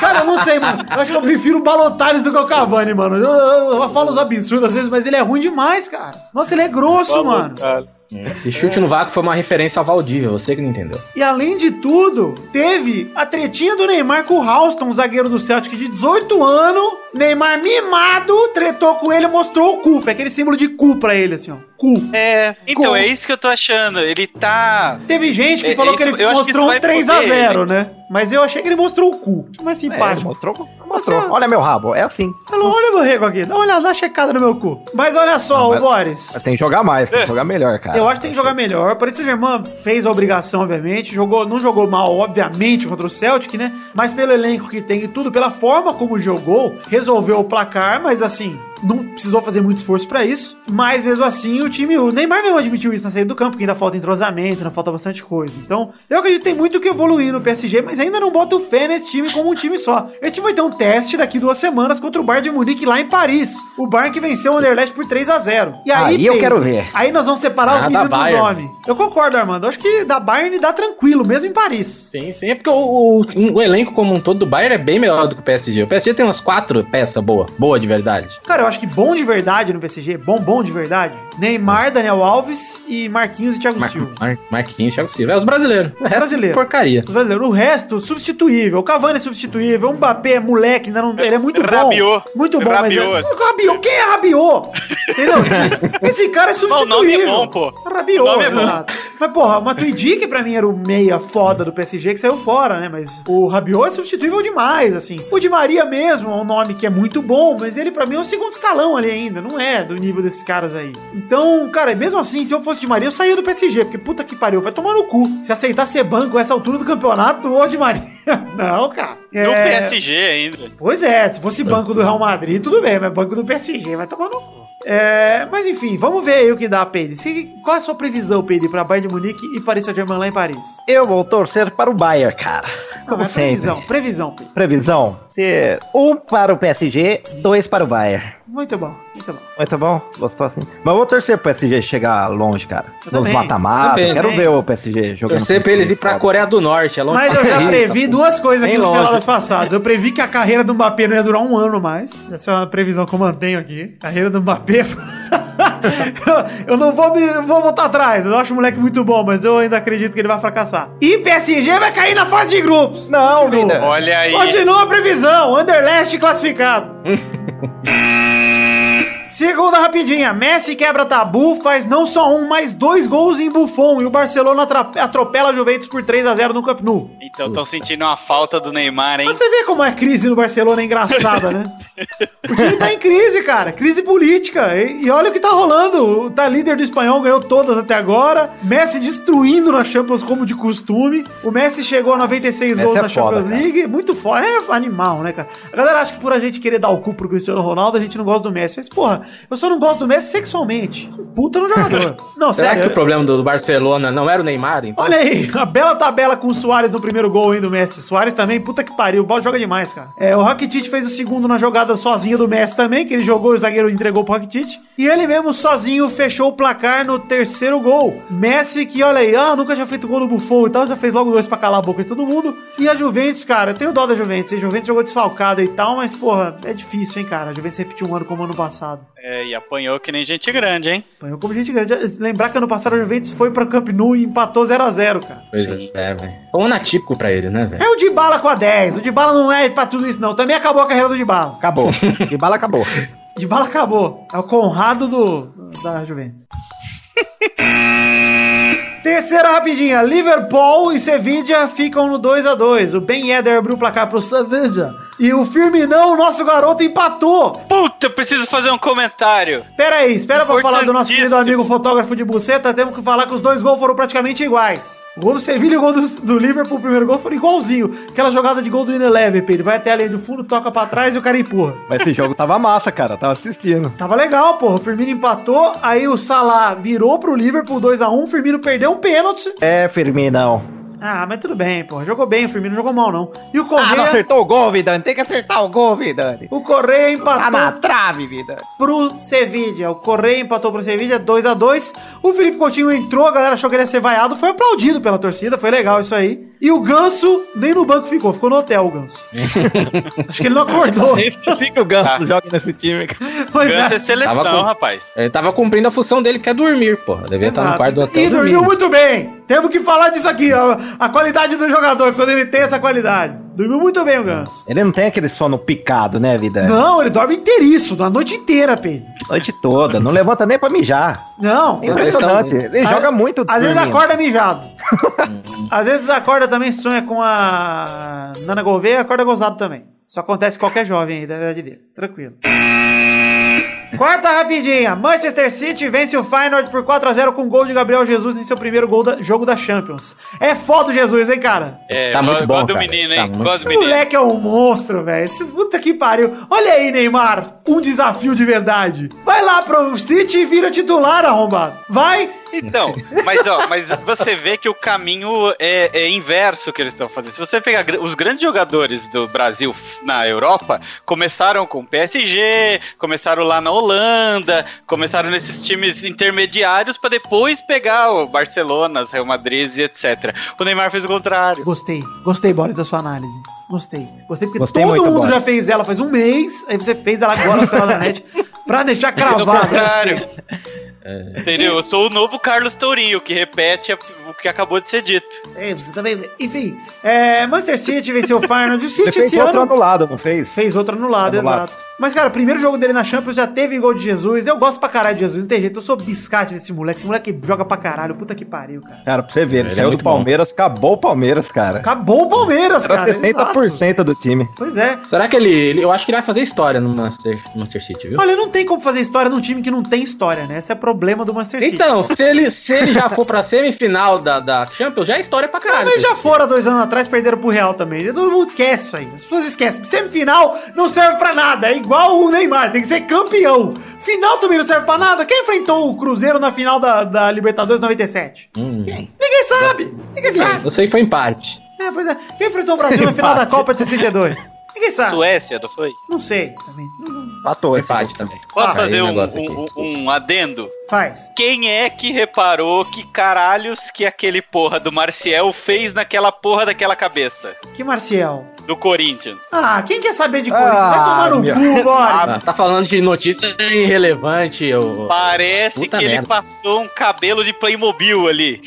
Cara, eu não sei, mano. Eu acho que eu prefiro o Balotares do que o Cavani, mano. Eu, eu- eu falo os absurdos às vezes, mas ele é ruim demais, cara. Nossa, ele é grosso, mano. Esse chute no vácuo foi uma referência ao Valdívia, você que não entendeu. E além de tudo, teve a tretinha do Neymar com o Halston, um zagueiro do Celtic de 18 anos. Neymar mimado, tretou com ele, mostrou o cu. Foi aquele símbolo de cu pra ele, assim, ó. Cu. É, então Como? é isso que eu tô achando. Ele tá. Teve gente que É, falou isso- que ele que mostrou isso um vai 3x0, poder, né? Mas eu achei que ele mostrou o cu. Mais É, ele simpático. mostrou, mostrou. Você- Olha meu rabo, é assim. Falou, olha meu rego aqui, dá uma olhada, dá uma checada no meu cu. Mas olha só, Não, mas- Boris. Tem que jogar mais, tem que jogar melhor, cara. Eu acho que tem que jogar melhor. Paris Saint-Germain fez a obrigação, obviamente. Jogou, não jogou mal, obviamente, contra o Celtic, né? Mas pelo elenco que tem e tudo, pela forma como jogou, resolveu o placar, mas assim, não precisou fazer muito esforço pra isso. Mas mesmo assim, o time, o Neymar mesmo admitiu isso na saída do campo, que ainda falta entrosamento, ainda falta bastante coisa. Então, eu acredito que tem muito que evoluir no PSG, mas ainda não boto fé nesse time como um time só. Esse time vai ter um teste daqui duas semanas contra o Bayern de Munique lá em Paris. O Bayern que venceu o Anderlecht por 3 a 0 E aí, Aí eu quero ver. Aí nós vamos separar os Ah, meninos dos homens. Eu concordo, Armando. Acho que da Bayern dá tranquilo, mesmo em Paris. Sim, sim, é porque o, o- o elenco como um todo do Bayern é bem melhor do que o PSG. O PSG tem umas quatro peças boas, boa de verdade. Cara, eu acho que bom de verdade no PSG, bom, bom de verdade. Neymar, Daniel Alves e Marquinhos e Thiago Mar, Silva. Mar, Marquinhos, Thiago Silva. É os brasileiros. O resto Brasileiro. porcaria. Os brasileiros. O resto, substituível. O Cavani é substituível. O Mbappé é moleque, ainda não- ele é muito bom. Rabiot. Muito bom, Rabiot. mas é... Rabiot. Quem é Rabiot? Entendeu? (laughs) Esse cara é o substituível. nome é bom, pô. Rabiot, O nome é bom. Mas, porra, o Matuidi, que pra mim era o meia foda do PSG, que saiu fora, né? Mas o Rabiot é substituível demais, assim. O Di Maria mesmo é um nome que é muito bom, mas ele pra mim é o segundo escalão ali ainda, não é do nível desses caras aí. Então, cara, mesmo assim, se eu fosse Di Maria, eu saía do PSG, porque puta que pariu, vai tomar no cu. Se aceitar ser banco essa altura do campeonato, ô Di Maria. (laughs) Não, cara. É... PSG ainda. Pois é, se fosse banco do Real Madrid, tudo bem, mas banco do PSG vai tomar no cu. É, mas enfim, vamos ver aí o que dá, Pedro. Se- Qual é a sua previsão, Pedro, pra Bayern de Munique e Paris Saint-Germain lá em Paris? Eu vou torcer para o Bayern, cara. como é sempre. previsão, previsão. Pedro. Previsão? Se um para o PSG, dois para o Bayern. Muito bom, muito bom. Muito bom? Gostou assim? Mas eu vou torcer pro PSG chegar longe, cara. Eu Nos mata-mata. Também. Quero ver o PSG jogando. Torcer pra eles ir pra. Coreia do Norte. É longe Mas eu já previ duas coisas aqui nos peladas passadas. Eu previ que a carreira do Mbappé não ia durar um ano mais. Essa é uma previsão que eu mantenho aqui. Carreira do Mbappé. (laughs) eu, eu não vou me vou voltar atrás. Eu acho o moleque muito bom, mas eu ainda acredito que ele vai fracassar. E PSG vai cair na fase de grupos. Não, Continua. Olha aí. Continua a previsão. Underlast classificado. (laughs) Música Segunda rapidinha. Messi quebra tabu, faz não só um, mas dois gols em Buffon. E o Barcelona atropela a Juventus por 3 a 0 no Camp Nou. Então estão sentindo uma falta do Neymar, hein? Você vê como a crise no Barcelona é engraçada, né? (laughs) O time tá em crise, cara. Crise política. E, e olha o que tá rolando. Tá líder do espanhol, ganhou todas até agora. Messi destruindo na Champions como de costume. O Messi chegou a 96 Messi gols é na foda, Champions cara. League. Muito foda. É animal, né, cara? A galera acha que por a gente querer dar o cu pro Cristiano Ronaldo, a gente não gosta do Messi. Mas, porra, eu só não gosto do Messi sexualmente. Puta no jogador. (laughs) Não, Será sério. que o problema do Barcelona não era o Neymar? Então? Olha aí, a bela tabela com o Soares no primeiro gol, hein, do Messi. Soares também, puta que pariu, o Bola joga demais, cara. É, o Rakitic fez o segundo na jogada sozinho do Messi também, que ele jogou e o zagueiro entregou pro Rakitic. E ele mesmo sozinho fechou o placar no terceiro gol. Messi que, olha aí, ah, nunca tinha feito gol no Buffon e tal, já fez logo dois pra calar a boca de todo mundo. E a Juventus, cara, eu tenho dó da Juventus. A Juventus jogou desfalcada e tal, mas, porra, é difícil, hein, cara. A Juventus repetiu um ano como ano passado. É, e apanhou que nem gente grande, hein? Apanhou como gente grande. Lembrar que ano passado a Juventus foi pra Camp Nou e empatou 0x0, cara. Pois Sim. é, velho. Foi um ano atípico pra ele, né, velho? É o Dybala com a 10. O Dybala não é pra tudo isso, não. Também acabou a carreira do Dybala. Acabou. (laughs) De bala acabou. Dybala acabou. É o Conrado do, da Juventus. Terceira rapidinha. Liverpool e Sevilla ficam no 2 a 2 O Ben Yedder abriu o placar pro Sevilla. E o Firminão, nosso garoto, empatou. Puta, eu preciso fazer um comentário. Pera aí, espera pra falar do nosso querido amigo fotógrafo de buceta. Temos que falar que os dois gols foram praticamente iguais. O gol do Sevilha e o gol do, do Liverpool, o primeiro gol, foram igualzinho. Aquela jogada de gol do Ineleven, ele vai até a linha do fundo, toca pra trás e o cara empurra. Mas esse jogo tava massa, cara. Tava assistindo. Tava legal, porra. O Firmino empatou, aí o Salah virou pro Liverpool 2x1, o Firmino perdeu um pênalti. É, Firminão. Ah, mas tudo bem, porra. Jogou bem, o Firmino não jogou mal, não. E o Ah, não Correia, acertou o gol, Vidani. Tem que acertar o gol, Vidani. o Correia Tá na empatou trave, Vidani. pro Sevilla. O Correia empatou pro Sevilla 2x2. O Felipe Coutinho entrou, a galera achou que ele ia ser vaiado, foi aplaudido pela torcida, foi legal isso aí. E o Ganso nem no banco ficou, ficou no hotel o Ganso. (laughs) Acho que ele não acordou. Esqueci que o Ganso joga nesse time. cara. Pois Ganso é é. seleção, Tava com- rapaz. Ele tava cumprindo a função dele, que é dormir, porra. Devia estar no Exato. quarto do hotel E dormiu dormindo. muito bem. Temos que falar disso aqui, ó. A qualidade do jogador, quando ele tem essa qualidade. Dormiu muito bem o Ganso. Ele não tem aquele sono picado, né, Vidani? Não, ele dorme inteiriço, a noite inteira, Pedro. Noite toda. Não levanta nem pra mijar. Não. É Impressionante. Ele Às- joga muito Às vezes dormindo. acorda mijado. (laughs) às vezes acorda também, sonha com a Nana Gouveia, acorda gozado também. Isso acontece com qualquer jovem aí da idade dele. Tranquilo. Quarta rapidinha. Manchester City vence o Feyenoord por 4x0 com gol de Gabriel Jesus em seu primeiro gol da, jogo da Champions. É foda o Jesus, hein, cara? É, Tá muito bom, do menino, Tá hein? muito- Gosto Esse do menino. moleque é um monstro, velho. Esse puta que pariu. Olha aí, Neymar. Um desafio de verdade. Vai lá pro City e vira titular, arrombado. Vai. Então, mas ó, mas você vê que o caminho é, é inverso que eles estão fazendo. Se você pegar os grandes jogadores do Brasil na Europa, começaram com o PSG, começaram lá na Holanda, começaram nesses times intermediários para depois pegar o Barcelona, as Real Madrid e etc. O Neymar fez o contrário. Gostei. Gostei, Boris, da sua análise. Gostei. Gostei porque Gostei todo muito, mundo Boris. já fez ela faz um mês. Aí você fez ela agora pela net pra deixar o cravado. (laughs) contrário. Entendeu? Eu sou o novo Carlos Tourinho, que repete a- o que acabou de ser dito. É, você também. Enfim, é, Manchester City venceu o Feyenoord. O (laughs) City Ele fez esse outro ano anulado, não fez? fez outro anulado, Anulado. exato. Mas, cara, o primeiro jogo dele na Champions já teve gol de Jesus. Eu gosto pra caralho de Jesus, não tem jeito. Eu sou biscate desse moleque. Esse moleque joga pra caralho. Puta que pariu, cara. Cara, pra você ver, ele, Ele é saiu do muito bom. Palmeiras, acabou o Palmeiras, cara. Acabou o Palmeiras, Era cara. 70% do time. exato. Pois é. Será que ele, ele- Eu acho que ele vai fazer história no Master, no Master City, viu? Olha, não tem como fazer história num time que não tem história, né? Esse é o problema do Manchester City. Então, se ele, se ele já for pra semifinal da, da Champions, já é história pra caralho. Mas já foram há dois anos atrás, perderam pro Real também. Todo mundo esquece isso aí. As pessoas esquecem. Semifinal não serve pra nada. É igual o Neymar, tem que ser campeão. Final também não serve pra nada. Quem enfrentou o Cruzeiro na final da, da Libertadores 97? time. Hum. Ninguém sabe. Ninguém sabe. Eu sei que foi empate. É, pois é. Quem enfrentou o Brasil na final da. Copa de 62? Ninguém sabe. Suécia, não foi? Não sei também. Matou esse Empate também. Posso Ah, fazer um, um- um adendo? Faz. Quem é que reparou que caralhos que aquele porra do Marcial fez naquela porra daquela cabeça? Que Marcial? Do Corinthians. Ah, quem quer saber de Corinthians? Vai Ah, tomar no meu. cu, bora. Ah, você tá falando de notícia irrelevante. Eu... Parece Puta que ele merda. passou um cabelo de Playmobil ali.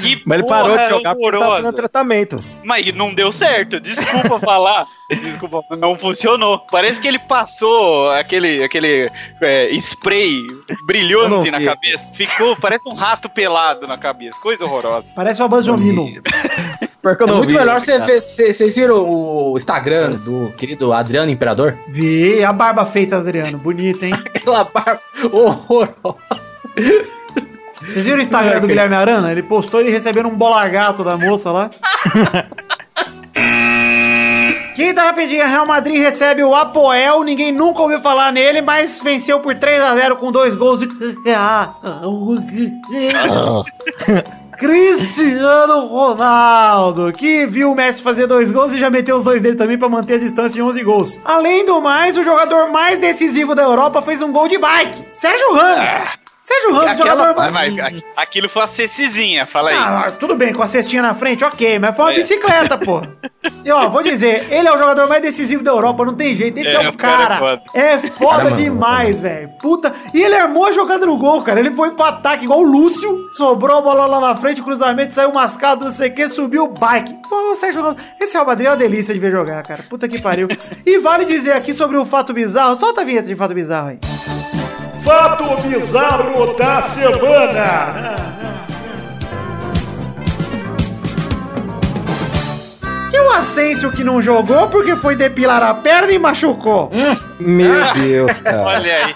Que (laughs) Mas ele parou de jogar porque tava fazendo tratamento. Mas não deu certo, desculpa falar. (laughs) Desculpa, não funcionou. Parece que ele passou aquele, aquele é, spray brilhante na cabeça. Ficou, parece um rato pelado na cabeça. Coisa horrorosa. Parece o Abanjomino. (laughs) Pior que eu É muito vi, melhor você cara. ver. cê- Vocês viram o Instagram do querido Adriano Imperador? Vi a barba feita, Adriano. Bonita, hein? Aquela barba horrorosa. Vocês viram o Instagram do (laughs) Guilherme Arana? Ele postou ele recebendo um bola gato da moça lá. (laughs) Quinta rapidinha, Real Madrid recebe o Apoel, ninguém nunca ouviu falar nele, mas venceu por 3 a 0 com dois gols de (laughs) Cristiano Ronaldo, que viu o Messi fazer dois gols e já meteu os dois dele também pra manter a distância em 11 gols. Além do mais, o jogador mais decisivo da Europa fez um gol de bike, Sérgio Ramos. Sérgio Ramos, Aquela, jogador mas, mais... mas, aqu- aquilo foi a cecizinha, fala aí. Ah, tudo bem, com a cestinha na frente, ok, mas foi uma É. bicicleta, pô. (laughs) E ó, vou dizer, ele é o jogador mais decisivo da Europa, não tem jeito. Esse é, É, o o cara é cara. foda. É foda demais, velho. Puta. E ele armou a jogada no gol, cara. Ele foi pro ataque igual o Lúcio, sobrou a bola lá na frente, cruzamento, saiu mascado, não sei o que, subiu o bike. Pô, o Sérgio Ramos. Esse Real Madrid é uma delícia de ver jogar, cara. Puta que pariu. (laughs) E vale dizer aqui sobre o fato bizarro. Solta a vinheta de fato bizarro aí. Fato bizarro da semana. E o Asensio que não jogou porque foi depilar a perna e machucou. Meu Deus, cara. (laughs) Olha aí.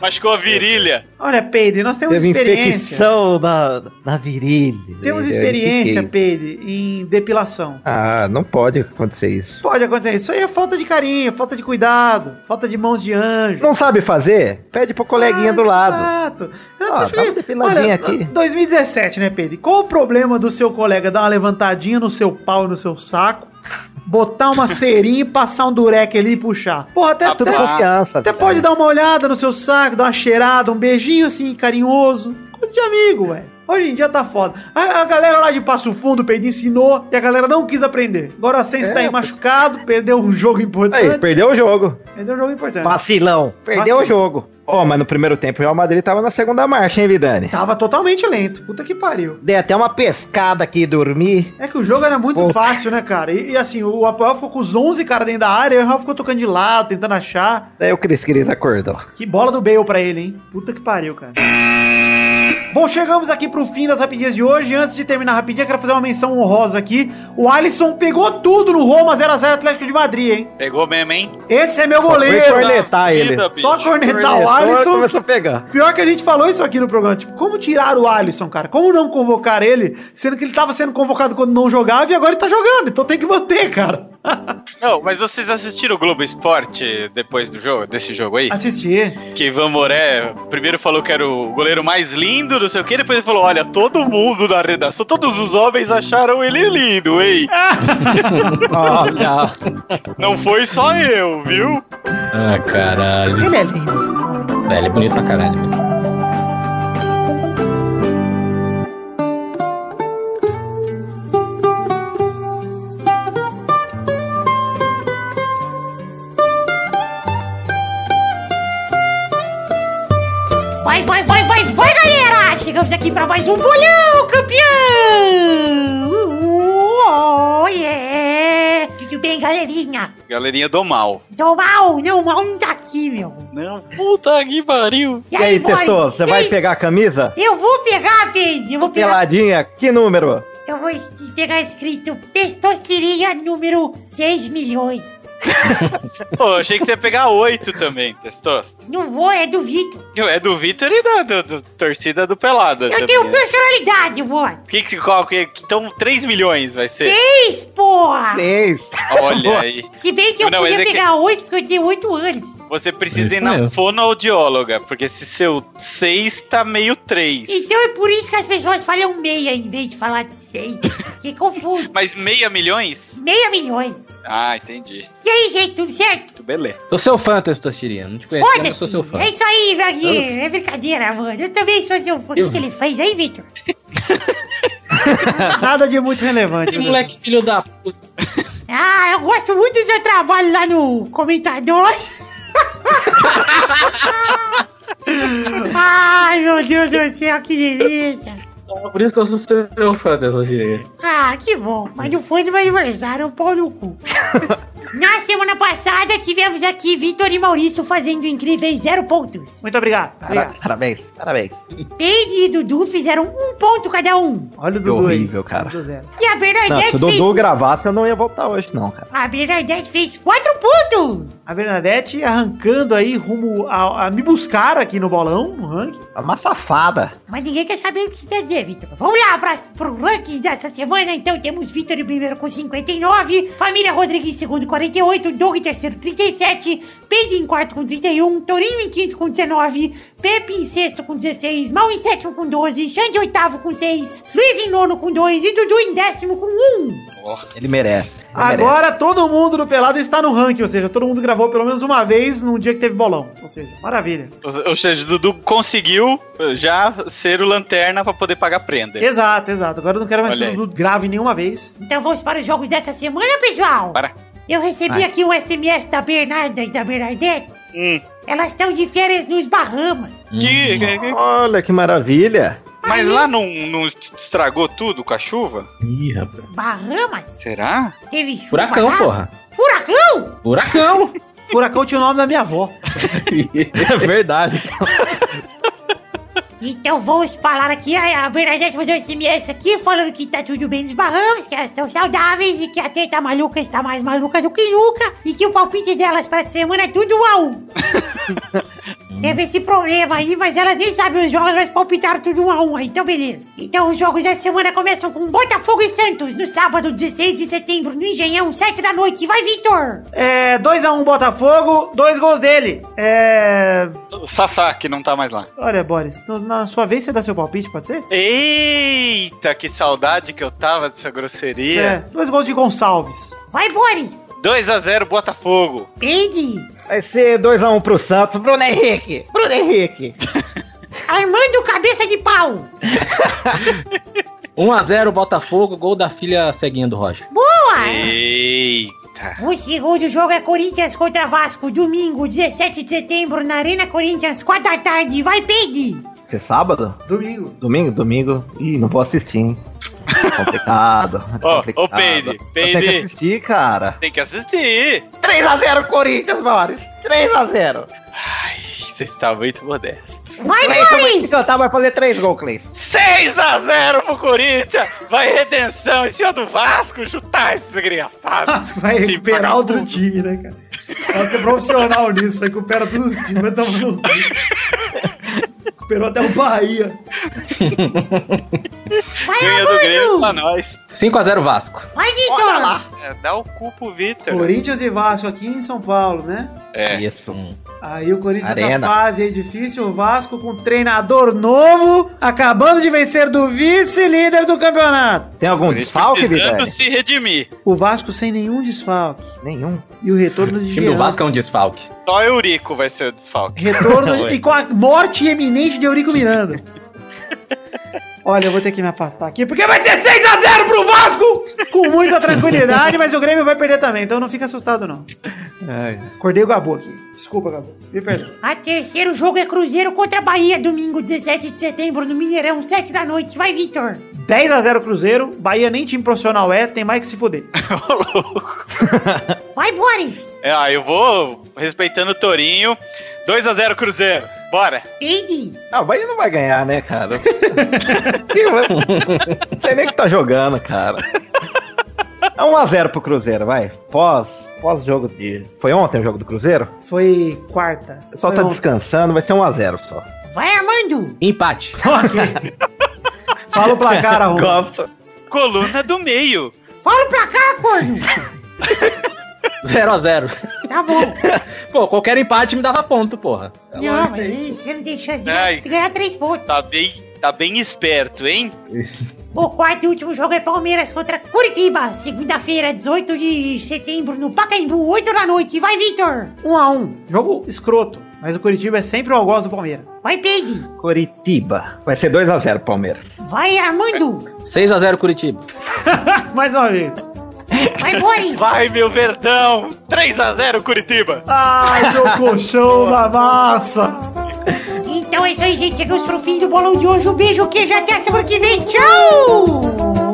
Machucou a virilha. Olha, Peide, nós temos Teve experiência. infecção na, na virilha. Temos experiência, Peide, em depilação. Ah, não pode acontecer isso. Pode acontecer. Isso aí é falta de carinho, falta de cuidado, falta de mãos de anjo. Não sabe fazer? Pede pro coleguinha do lado. Exato. Ah, uma depiladinha aqui. 2017, né, Pedro? Qual o problema do seu colega dar uma levantadinha no seu pau e no seu saco, botar uma cerinha e passar um dureque ali e puxar? Porra, até, Tá até, confiança. até pode dar uma olhada no seu saco, dar uma cheirada, um beijinho assim, carinhoso. Coisa de amigo, velho. Hoje em dia tá foda. A, a galera lá de Passo Fundo, Pedro, ensinou e a galera não quis aprender. Agora o Ascenso É, aí machucado, perdeu um jogo importante. Aí, perdeu o jogo. Perdeu um jogo importante. Vacilão. Perdeu Vacilão. o jogo. Ó, mas no primeiro tempo o Real Madrid tava na segunda marcha, hein, Vidani? Tava totalmente lento. Puta que pariu. Dei até uma pescada aqui e dormi. É que o jogo era muito Pô. fácil, né, cara? E, e, assim, o Apoel ficou com os 11 caras dentro da área e o Real ficou tocando de lado, tentando achar. Daí o Cris Cris acordou. Que bola do Bale pra ele, hein? Puta que pariu, cara. Bom, chegamos aqui pro fim das rapidinhas de hoje. Antes de terminar rapidinho, eu quero fazer uma menção honrosa aqui. O Alisson pegou tudo no Roma 0x0 Atlético de Madrid, hein? Pegou mesmo, hein? Esse é meu goleiro. cornetar ele. Vida. Só cornetar o Alisson. A pegar. Pior que a gente falou isso aqui no programa, tipo, como tirar o Alisson, cara? Como não convocar ele, sendo que ele tava sendo convocado quando não jogava e agora ele tá jogando, então tem que manter, cara. (laughs) Não, mas vocês assistiram o Globo Esporte depois do jogo, desse jogo aí? Assistir. Que Ivan Moré primeiro falou que era o goleiro mais lindo, não sei o que, depois ele falou: olha, todo mundo na redação, todos os homens acharam ele lindo, hein? Olha. (laughs) Não foi só eu, viu? Ah, caralho. Ele é lindo. É, ele é bonito pra caralho, velho. Vai, vai, vai, vai, vai, galera! Chegamos aqui pra mais um bolão, campeão! Uh, Oh, yeah! Tudo bem, galerinha? Galerinha do mal. Do mal, não, mal não tá aqui, meu. Não, puta que pariu. E aí, boy? Testou, você E vai aí? pegar a camisa? Eu vou pegar, Pedro, eu vou pegar... Peladinha, que número? Eu vou pegar escrito testosteria número 6 milhões. Pô, eu achei que você ia pegar oito também, Testosta. Não vou, é do Vitor. É do Vitor e da do- do- torcida do Pelada. Eu também. tenho personalidade, boy. Que que, qual, que, então 3 milhões vai ser. Seis, porra! Seis. Olha aí. Se bem que eu Não, podia é que- pegar oito, porque eu tenho oito anos. Você precisa Isso ir na mesmo. fonoaudióloga, porque esse seu 6 tá meio 3. Então é por isso que as pessoas falam meia em vez de falar de seis. Que confuso. (laughs) Mas meia milhões? Meia milhões. Ah, entendi. E aí, gente, tudo certo? Beleza. Sou seu fã, Testosterina. Não te conheço, mas eu sou seu fã. É isso aí, Vaguinho. É brincadeira, mano. Eu também sou seu fã. O que, que ele fez aí, Victor? (laughs) Nada de muito relevante. Que moleque filho da puta. Ah, eu gosto muito do seu trabalho lá no comentador. Ai, meu Deus do céu, que delícia. Por isso que eu sou seu fã, Testosterina. Ah, que bom. Mas não foi do meu aniversário, um pau no cu. (laughs) Na semana passada, tivemos aqui Vitor e Maurício fazendo incríveis zero pontos. Muito obrigado. Obrigado. parabéns, parabéns. Peide e Dudu fizeram um ponto cada um. Olha o Que Dudu aí. horrível, cara. Dudu zero. E a Não, Bernadette se o fez... Dudu gravasse, eu não ia voltar hoje, não, cara. A Bernadette fez quatro pontos. A Bernadette arrancando aí rumo a, a me buscar aqui no bolão, no ranking. É Uma safada. Mas ninguém quer saber o que você quer dizer, Vitor. Vamos lá para pro ranking dessa semana. Então temos Vitor em primeiro com 59, Família Rodrigues em segundo 48, Doug em terceiro 37, Peide em quarto com 31, Torinho em quinto com 19, Pepe em sexto com 16, Mal em sétimo com 12, Xande em oitavo com 6, Luiz em nono com 2 e Dudu em décimo com 1. Ele merece. ele Agora todo mundo do Pelado está no ranking, ou seja, todo mundo gravou pelo menos uma vez num dia que teve bolão. Ou seja, maravilha. Ou seja, o Dudu conseguiu já ser o lanterna pra poder pagar prenda. Exato, exato. Agora eu não quero mais Olha que o Dudu grave nenhuma vez. Então vamos para os jogos dessa semana, pessoal. Para. Eu recebi Vai. aqui o SMS da Bernarda e da Bernadette. Hum. Elas estão de férias nos Bahamas. Que- que- que- merece. Olha que maravilha. mas Aí- lá não, não estragou tudo com a chuva? Ih, rapaz. Bahamas? Será? Teve chuva Furacão, lá? porra. Furacão? Furacão. Furacão tinha o nome da minha avó. (laughs) É verdade. (laughs) Então vamos falar aqui. A a Bernadette mandou um SMS aqui falando que tá tudo bem nos Bahamas, que elas estão saudáveis e que a teta maluca está mais maluca do que nunca e que o palpite delas pra semana é tudo a um. (laughs) Teve esse problema aí, mas elas nem sabem os jogos, mas palpitaram tudo um a um aí, então beleza. Então os jogos dessa semana começam com Botafogo e Santos no sábado 16 de setembro no Engenhão, 7 da noite. Vai, Vitor! É 2x1 Botafogo, dois gols dele. É. Sassá, que não tá mais lá. Olha, Boris, na sua vez você dá seu palpite, pode ser? Eita, que saudade que eu tava dessa É. grosseria. Dois gols de Gonçalves. Vai, Boris! 2x0 Botafogo. Peide! Vai ser 2x1 pro Santos. Bruno Henrique. Bruno Henrique. (laughs) Armando Cabeça de Pau! (laughs) 1x0 Botafogo, gol da filha ceguinha do Roger. Boa! Eita. O segundo jogo é Corinthians contra Vasco, domingo, 17 de setembro, na Arena Corinthians, 4 da tarde. Vai, Peide! Ser sábado? Domingo. Domingo? Domingo? Ih, não vou assistir, hein? Complicado. (laughs) Ó, complicado. ô, Peide, Eu tenho que Peide. assistir, cara. Tem que assistir. 3x0 Corinthians, Boris. 3x0. Ai, você está muito modesto. Vai, Boris! cantar, vai fazer 3 gols, Cleiton. 6x0 pro Corinthians. Vai redenção em cima do Vasco. Chutar esses desgraçados. Vasco vai Time recuperar outro vagabundo. time, né, cara? Vasco é profissional nisso, recupera todos os times, vai tomar no cu. Recuperou até o Bahia. Vai, Ganha do Grêmio pra nós. 5x0 Vasco. Vai, Vitor! É, dá o cu pro Vitor. Corinthians e Vasco aqui em São Paulo, né? É. Isso. Aí o Corinthians Arena. nessa fase aí difícil, o Vasco com treinador novo, acabando de vencer do vice-líder do campeonato. Tem algum desfalque, precisando Vidani? se redimir. O Vasco sem nenhum desfalque. Nenhum. E o retorno de O time do. Vasco é um desfalque. Só Eurico vai ser o desfalque. Retorno (laughs) e com a morte iminente de Eurico Miranda. Olha, eu vou ter que me afastar aqui, porque vai ser 6x0 pro Vasco! Com muita tranquilidade, mas o Grêmio vai perder também, então não fica assustado, não. Ai. Acordei o Gabu aqui. Desculpa, Gabu. Me perdoa. A terceiro jogo é Cruzeiro contra Bahia, domingo, 17 de setembro, no Mineirão, 7 da noite. Vai, Vitor! 10x0 Cruzeiro, Bahia nem time profissional é, tem mais que se fuder. (laughs) Ô, louco. Vai, Boris! É, ah, eu vou respeitando o Tourinho. 2x0 Cruzeiro. Bora. Ah, o Bahia não vai ganhar, né, cara? (laughs) não sei nem o que tá jogando, cara. É 1x0 pro Cruzeiro, vai. Pós, pós jogo de. Foi ontem o jogo do Cruzeiro? Foi quarta. O pessoal Foi tá ontem. descansando, vai ser 1x0 só. Vai, Armando! Empate. Ok. (laughs) Fala o placar, Arruma. Gosto. Coluna do meio. Fala pra cá, corno! (laughs) 0x0. Tá Tá bom. (laughs) Pô, qualquer empate me dava ponto, porra. É Não, mas aí. você não tem chance de Ai. ganhar três pontos. Tá bem, tá bem esperto, hein? O quarto e último jogo é Palmeiras contra Curitiba. Segunda-feira, 18 de setembro, no Pacaembu, 8 da noite. Vai, Vitor! 1 a 1 Jogo escroto. Mas o Curitiba é sempre o algoz do Palmeiras. Vai, Peide! Coritiba. Vai ser 2x0 Palmeiras. Vai, Armando! 6x0 Curitiba. (laughs) Mais uma vez. Vai, Boris! Vai, meu Verdão! 3x0 Curitiba! Ai, meu (laughs) colchão da massa. Então é isso aí, gente. Chegamos pro fim do bolão de hoje. Um beijo, queijo. Até a semana que vem. Tchau!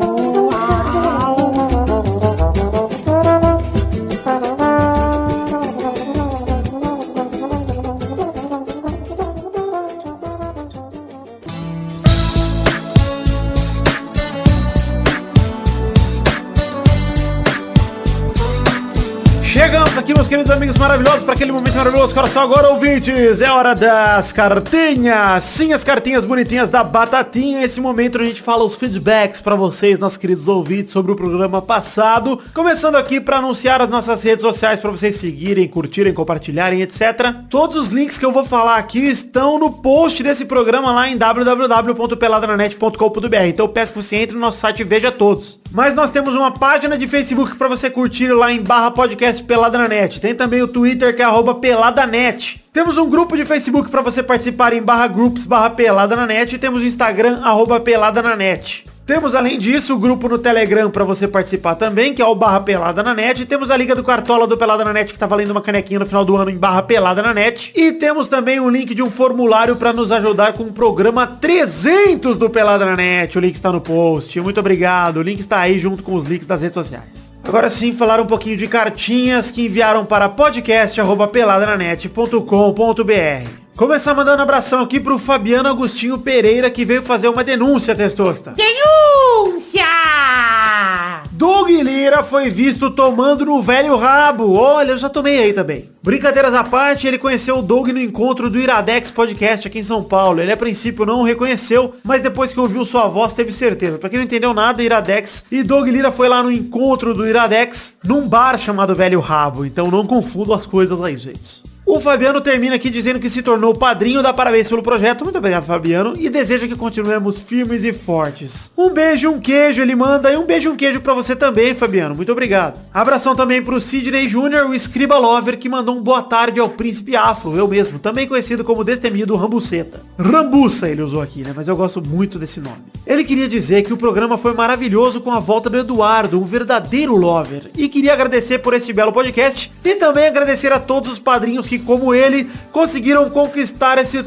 Maravilhosos, para aquele momento maravilhoso. Coração agora, ouvintes. É hora das cartinhas. Sim, as cartinhas bonitinhas da Batatinha. Esse momento a gente fala os feedbacks para vocês, nossos queridos ouvintes, sobre o programa passado. Começando aqui para anunciar as nossas redes sociais para vocês seguirem, curtirem, compartilharem, etc. Todos os links que eu vou falar aqui estão no post desse programa lá em www.peladranet.com.br. Então eu peço que você entre no nosso site e veja todos. Mas nós temos uma página de Facebook para você curtir lá em barra podcast Pelada na Net. Tem também o Twitter que é arroba peladanet. Temos um grupo de Facebook para você participar em barra groups barra pelada na net. E temos o Instagram arroba pelada na net. Temos, além disso, o grupo no Telegram para você participar também, que é o Barra Pelada na Net. Temos a Liga do Cartola do Pelada na Net, que tá valendo uma canequinha no final do ano em Barra Pelada na Net. E temos também um link de um formulário para nos ajudar com o programa 300 do Pelada na Net. O link está no post. Muito obrigado. O link está aí junto com os links das redes sociais. Agora sim, falar um pouquinho de cartinhas que enviaram para podcast.peladananet.com.br. Começar mandando um abração aqui pro Fabiano Agostinho Pereira, que veio fazer uma denúncia, Testosta. Denúncia! Doug Lira foi visto tomando no velho rabo. Olha, eu já tomei aí também. Brincadeiras à parte, ele conheceu o Doug no encontro do Iradex Podcast aqui em São Paulo. Ele a princípio não o reconheceu, mas depois que ouviu sua voz teve certeza. Pra quem não entendeu nada, Iradex. E Doug Lira foi lá no encontro do Iradex, num bar chamado Velho Rabo. Então não confundo as coisas aí, gente. O Fabiano termina aqui dizendo que se tornou padrinho, dá parabéns pelo projeto. Muito obrigado, Fabiano. E deseja que continuemos firmes e fortes. Um beijo, um queijo, ele manda. E um beijo, um queijo pra você também, Fabiano. Muito obrigado. Abração também pro Sidney Jr., o Scriba Lover, que mandou um boa tarde ao Príncipe Afro, eu mesmo. Também conhecido como destemido Rambuceta. Rambuça ele usou aqui, né? Mas eu gosto muito desse nome. Ele queria dizer que o programa foi maravilhoso com a volta do Eduardo, um verdadeiro lover. E queria agradecer por este belo podcast. E também agradecer a todos os padrinhos que, como ele, conseguiram conquistar esse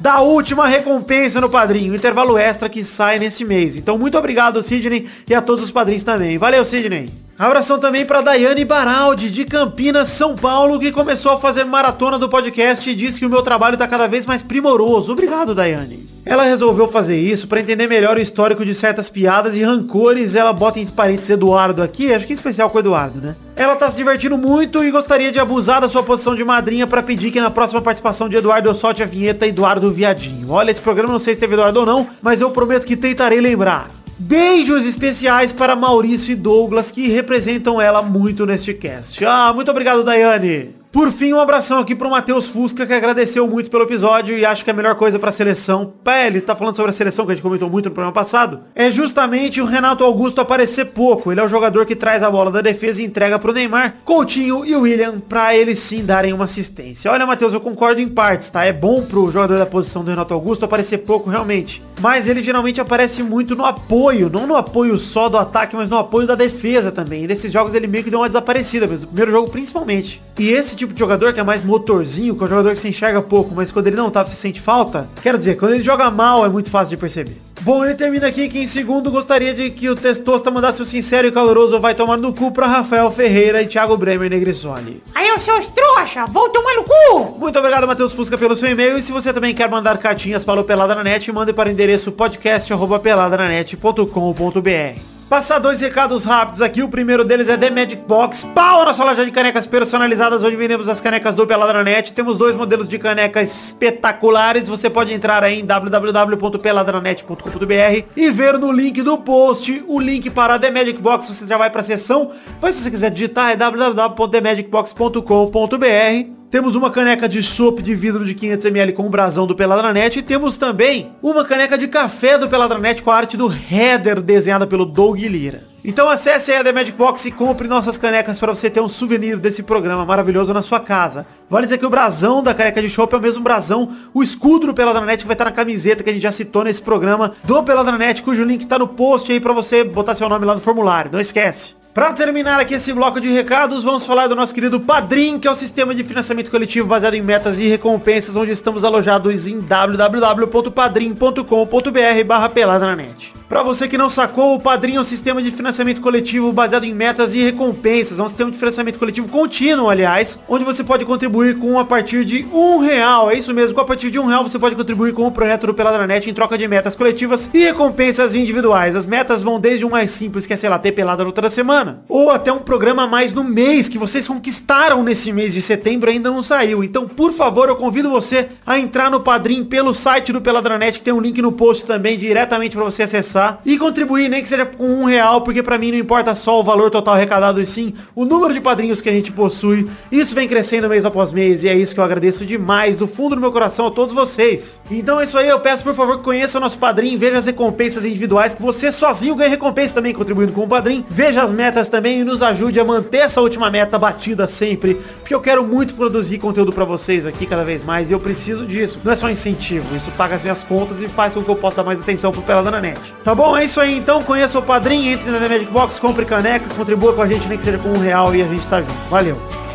da última recompensa no padrinho, intervalo extra que sai nesse mês. Então, muito obrigado, Sidney, e a todos os padrinhos também. Valeu, Sidney! Abração também para Daiane Baraldi, de Campinas, São Paulo, que começou a fazer maratona do podcast e disse que o meu trabalho tá cada vez mais primoroso. Obrigado, Daiane. Ela resolveu fazer isso para entender melhor o histórico de certas piadas e rancores. Ela bota em parênteses Eduardo aqui, acho que em especial com o Eduardo, né? Ela tá se divertindo muito e gostaria de abusar da sua posição de madrinha para pedir que na próxima participação de Eduardo eu solte a vinheta Eduardo Viadinho. Olha, esse programa não sei se teve Eduardo ou não, mas eu prometo que tentarei lembrar. Beijos especiais para Maurício e Douglas, que representam ela muito neste cast. Ah, muito obrigado, Daiane. Por fim, um abração aqui pro Matheus Fusca, que agradeceu muito pelo episódio e acho que a melhor coisa pra seleção, pá, ele tá falando sobre a seleção que a gente comentou muito no programa passado, é justamente o Renato Augusto aparecer pouco. Ele é o jogador que traz a bola da defesa e entrega pro Neymar, Coutinho e William pra eles sim darem uma assistência. Olha, Matheus, eu concordo em partes, tá? É bom pro jogador da posição do Renato Augusto aparecer pouco realmente. Mas ele geralmente aparece muito no apoio, não no apoio só do ataque, mas no apoio da defesa também. E nesses jogos ele meio que deu uma desaparecida, mas no primeiro jogo principalmente. E esse tipo de jogador que é mais motorzinho, que é um jogador que se enxerga pouco, mas quando ele não tá, você sente falta. Quero dizer, quando ele joga mal é muito fácil de perceber. Bom, ele termina aqui que em segundo gostaria de que o Testosta mandasse o sincero e caloroso vai tomar no cu pra Rafael Ferreira e Thiago Bremer Negrisoli. Aí, os seus trouxa, vão tomar no cu! Muito obrigado, Matheus Fusca, pelo seu e-mail. E se você também quer mandar cartinhas para o Pelada na Net, mande para o endereço podcast.peladananet.com.br. Passar dois recados rápidos aqui. O primeiro deles é The Magic Box. Pau na sua loja de canecas personalizadas, onde vendemos as canecas do Peladranet. Temos dois modelos de canecas espetaculares. Você pode entrar aí em www.peladranet.com.br e ver no link do post o link para The Magic Box. Você já vai para a seção. Mas se você quiser digitar é www.themagicbox.com.br. Temos uma caneca de chopp de vidro de 500ml com o brasão do Peladranet. E temos também uma caneca de café do Peladranet com a arte do header desenhada pelo Doug Lira. Então acesse aí a The Magic Box e compre nossas canecas para você ter um souvenir desse programa maravilhoso na sua casa. Vale dizer que o brasão da caneca de chopp é o mesmo brasão, o escudo do Peladranet que vai estar na camiseta que a gente já citou nesse programa do Peladranet, cujo link está no post aí para você botar seu nome lá no formulário. Não esquece. Pra terminar aqui esse bloco de recados, vamos falar do nosso querido Padrim, que é o sistema de financiamento coletivo baseado em metas e recompensas, onde estamos alojados em www.padrim.com.br barra peladranet. Pra você que não sacou, o Padrim é um sistema de financiamento coletivo baseado em metas e recompensas. É um sistema de financiamento coletivo contínuo, aliás, onde você pode contribuir com a partir de um real. É isso mesmo, com a partir de um real você pode contribuir com o projeto do Peladranet em troca de metas coletivas e recompensas individuais. As metas vão desde um mais simples, que é, sei lá, ter pelada toda semana, ou até um programa a mais no mês, que vocês conquistaram nesse mês de setembro ainda não saiu. Então, por favor, eu convido você a entrar no Padrim pelo site do Peladranet, que tem um link no post também, diretamente para você acessar e contribuir, nem que seja com um real, porque pra mim não importa só o valor total arrecadado, e sim o número de padrinhos que a gente possui. Isso vem crescendo mês após mês e é isso que eu agradeço demais do fundo do meu coração a todos vocês. Então é isso aí, eu peço por favor que conheça o nosso padrinho, veja as recompensas individuais, que você sozinho ganha recompensa também contribuindo com o padrinho. Veja as metas também e nos ajude a manter essa última meta batida sempre, porque eu quero muito produzir conteúdo pra vocês aqui cada vez mais e eu preciso disso. Não é só incentivo, isso paga as minhas contas e faz com que eu possa dar mais atenção pro Pelada na Net. Tá bom? É isso aí então, conheça o padrinho, entre na The Magic Box, compre caneca, contribua com a gente, nem que seja com um real e a gente tá junto. Valeu!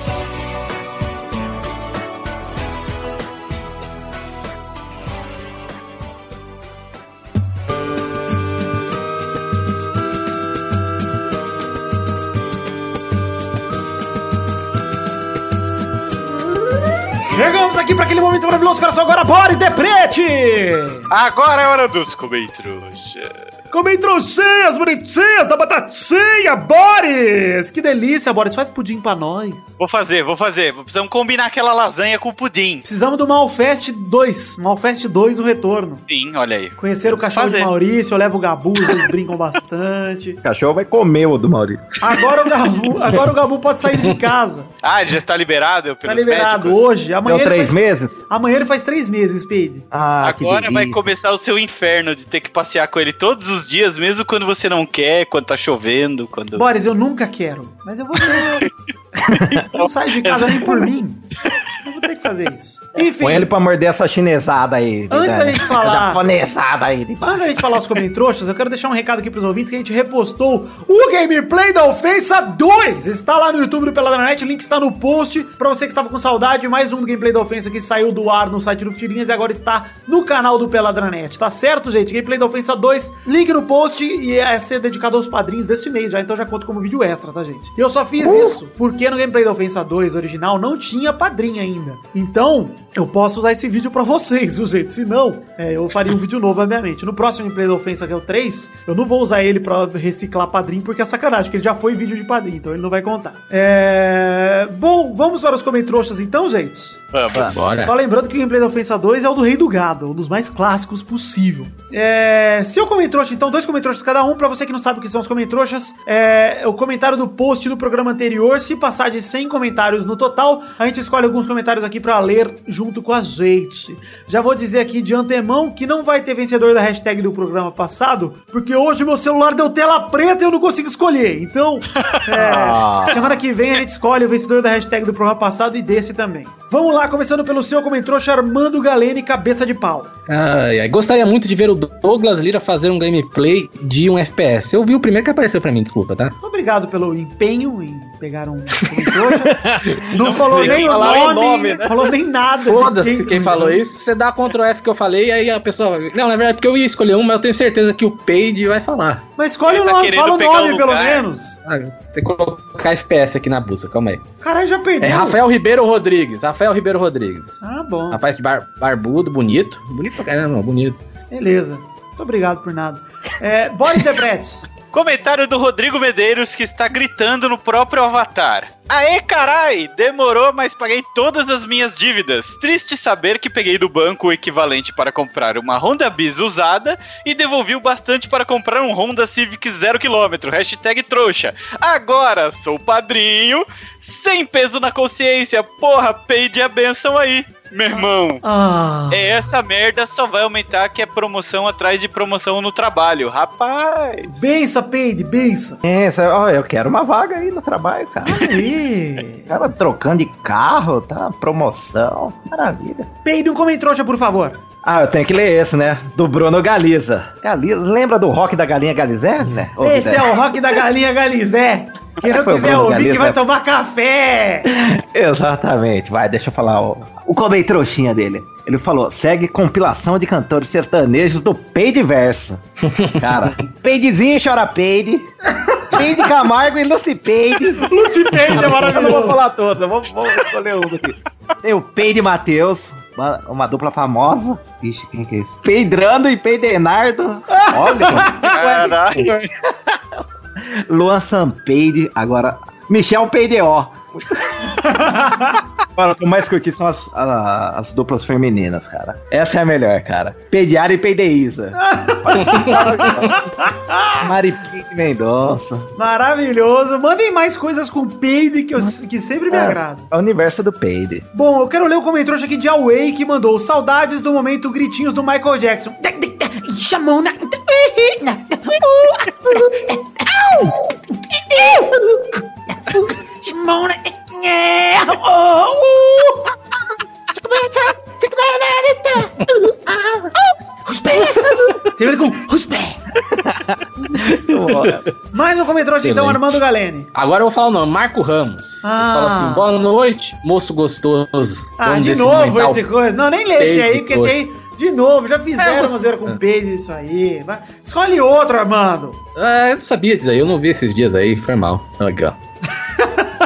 Deprete! Agora é hora dos comentários. Comem trouxinhas bonitinhas da batatinha, Boris! Que delícia, Boris. Faz pudim pra nós. Vou fazer, vou fazer. Precisamos combinar aquela lasanha com o pudim. Precisamos do Malfest 2. Malfest 2, o retorno. Sim, olha aí. Conhecer o cachorro fazer. de Maurício, eu levo o Gabu, os dois brincam bastante. (laughs) O cachorro vai comer o do Maurício. Agora o Gabu, agora o Gabu pode sair de casa. Ah, ele já está liberado Tá pelos liberado médicos? hoje. Amanhã Deu ele três faz... meses? Amanhã ele faz três meses, Speed. Ah, que Agora vai começar o seu inferno de ter que passear com ele todos os dias, mesmo quando você não quer, quando tá chovendo, quando... Boris, eu nunca quero, mas eu vou ter. (laughs) não sai de casa nem por mim. Eu vou ter que fazer isso. Enfim. Põe ele pra morder essa chinesada aí. Antes da né? gente falar- japonesada aí. de- Antes da gente falar os comentários, eu quero deixar um recado aqui pros ouvintes que a gente repostou o gameplay da Ofensa 2. Está lá no YouTube do Peladranet, o link está no post. Pra você que estava com saudade, mais um do gameplay da Ofensa que saiu do ar no site do Tirinhas e agora está no canal do Peladranet. Tá certo, gente? Gameplay da Ofensa 2, link no post e é ser dedicado aos padrinhos deste mês já, então já conto como vídeo extra, tá, gente? E eu só fiz isso porque no gameplay da Ofensa 2 original não tinha padrinho ainda. Então, eu posso usar esse vídeo pra vocês, viu, gente? Se não, é, eu faria um vídeo novo, obviamente. No próximo gameplay da Ofensa, que é o 3, eu não vou usar ele pra reciclar padrinho, porque é sacanagem, porque ele já foi vídeo de padrinho, então ele não vai contar. É... Bom, vamos para os comentários então, gente? Vamos. Bora. Só lembrando que o gameplay da Ofensa 2 é o do Rei do Gado, um dos mais clássicos possível. É, seu comentário, então, dois comentários cada um, pra você que não sabe o que são os comentários, é o comentário do post do programa anterior. Se passar de 100 comentários no total, a gente escolhe alguns comentários aqui pra ler junto com a gente. Já vou dizer aqui de antemão que não vai ter vencedor da hashtag do programa passado, porque hoje meu celular deu tela preta e eu não consigo escolher. Então, (laughs) é, semana que vem a gente escolhe o vencedor da hashtag do programa passado e desse também. Vamos lá, começando pelo seu comentário, Armando Galene, cabeça de pau. Ai, ai. Gostaria muito de ver o Douglas Lira fazer um gameplay de um FPS. Eu vi o primeiro que apareceu pra mim, desculpa, tá? Obrigado pelo empenho em pegar um comentário. (laughs) Não, falou nem o nome, nome, né? falou nem nada. Foda-se quem falou isso. Você dá Ctrl F que eu falei, e aí a pessoa. Não, na verdade, porque eu ia escolher um, mas eu tenho certeza que o Paid vai falar. Mas escolhe o tá nome, fala o nome pelo menos. Ah, tem que colocar FPS aqui na busca, calma aí. Caralho, já perdeu. É Rafael Ribeiro Rodrigues. Rafael Ribeiro Rodrigues. Ah, bom. Rapaz de bar- barbudo, bonito. Bonito pra caramba, bonito. Beleza. Muito obrigado por nada. É, Boris Debretes. (laughs) Comentário do Rodrigo Medeiros que está gritando no próprio avatar. Aê, carai! Demorou, mas paguei todas as minhas dívidas. Triste saber que peguei do banco o equivalente para comprar uma Honda Bis usada e devolvi o bastante para comprar um Honda Civic 0km. Hashtag trouxa. Agora sou padrinho, sem peso na consciência. Porra, peide a benção aí. Meu irmão, Ah. é essa merda só vai aumentar que é promoção atrás de promoção no trabalho. Rapaz. Bença, Peide, bença. Isso, ó, eu quero uma vaga aí no trabalho, cara. Aí. Cara trocando de carro, tá? Promoção. Maravilha. Peide um comentrouxa, por favor. Ah, eu tenho que ler esse, né? Do Bruno Galiza. Galiza, lembra do rock da galinha Galizé, né? Esse é o rock da galinha Galizé. Quem não quiser ouvir, que vai tomar café. Exatamente. Vai, deixa eu falar o, o comei trouxinha dele. Ele falou: segue compilação de cantores sertanejos do Peide Verso. (laughs) Cara, Peidezinho chora Peide. Peide Camargo e Lucy Peide. Lucy Peide é Eu não vou maravilhoso. falar todos, eu vou, vou escolher um aqui. Tem o Peide Matheus, uma, uma dupla famosa. Vixe, quem que é esse? Peidrando e Peidenardo. Olha, (laughs) Caralho. Luan Sampeide, agora Michel Peideó. Agora, o que eu mais curti são as, a- as duplas femininas, cara. Essa é a melhor, cara. Pediara e Peideiza. Mari Peide Mendonça. Maravilhoso. Mandem mais coisas com Peide que, eu, que sempre me É, agrada. É o universo do Peide. Bom, eu quero ler o comentário aqui de Away que mandou saudades do momento gritinhos do Michael Jackson. Chamona. Chamona. Tem a ver com Ruspé. (laughs) Mais um comentário então. Armando Galene. Agora eu vou falar o nome, Marco Ramos. Ah. Fala assim, boa noite, moço gostoso. Ah, de novo esse coisa. Não, nem lê esse aí, porque esse poxa. aí, de novo, já fizeram É, zoeira com peide isso aí. Vai. Escolhe outro, Armando. Ah, eu não sabia disso aí, eu não vi esses dias aí, foi mal. Legal.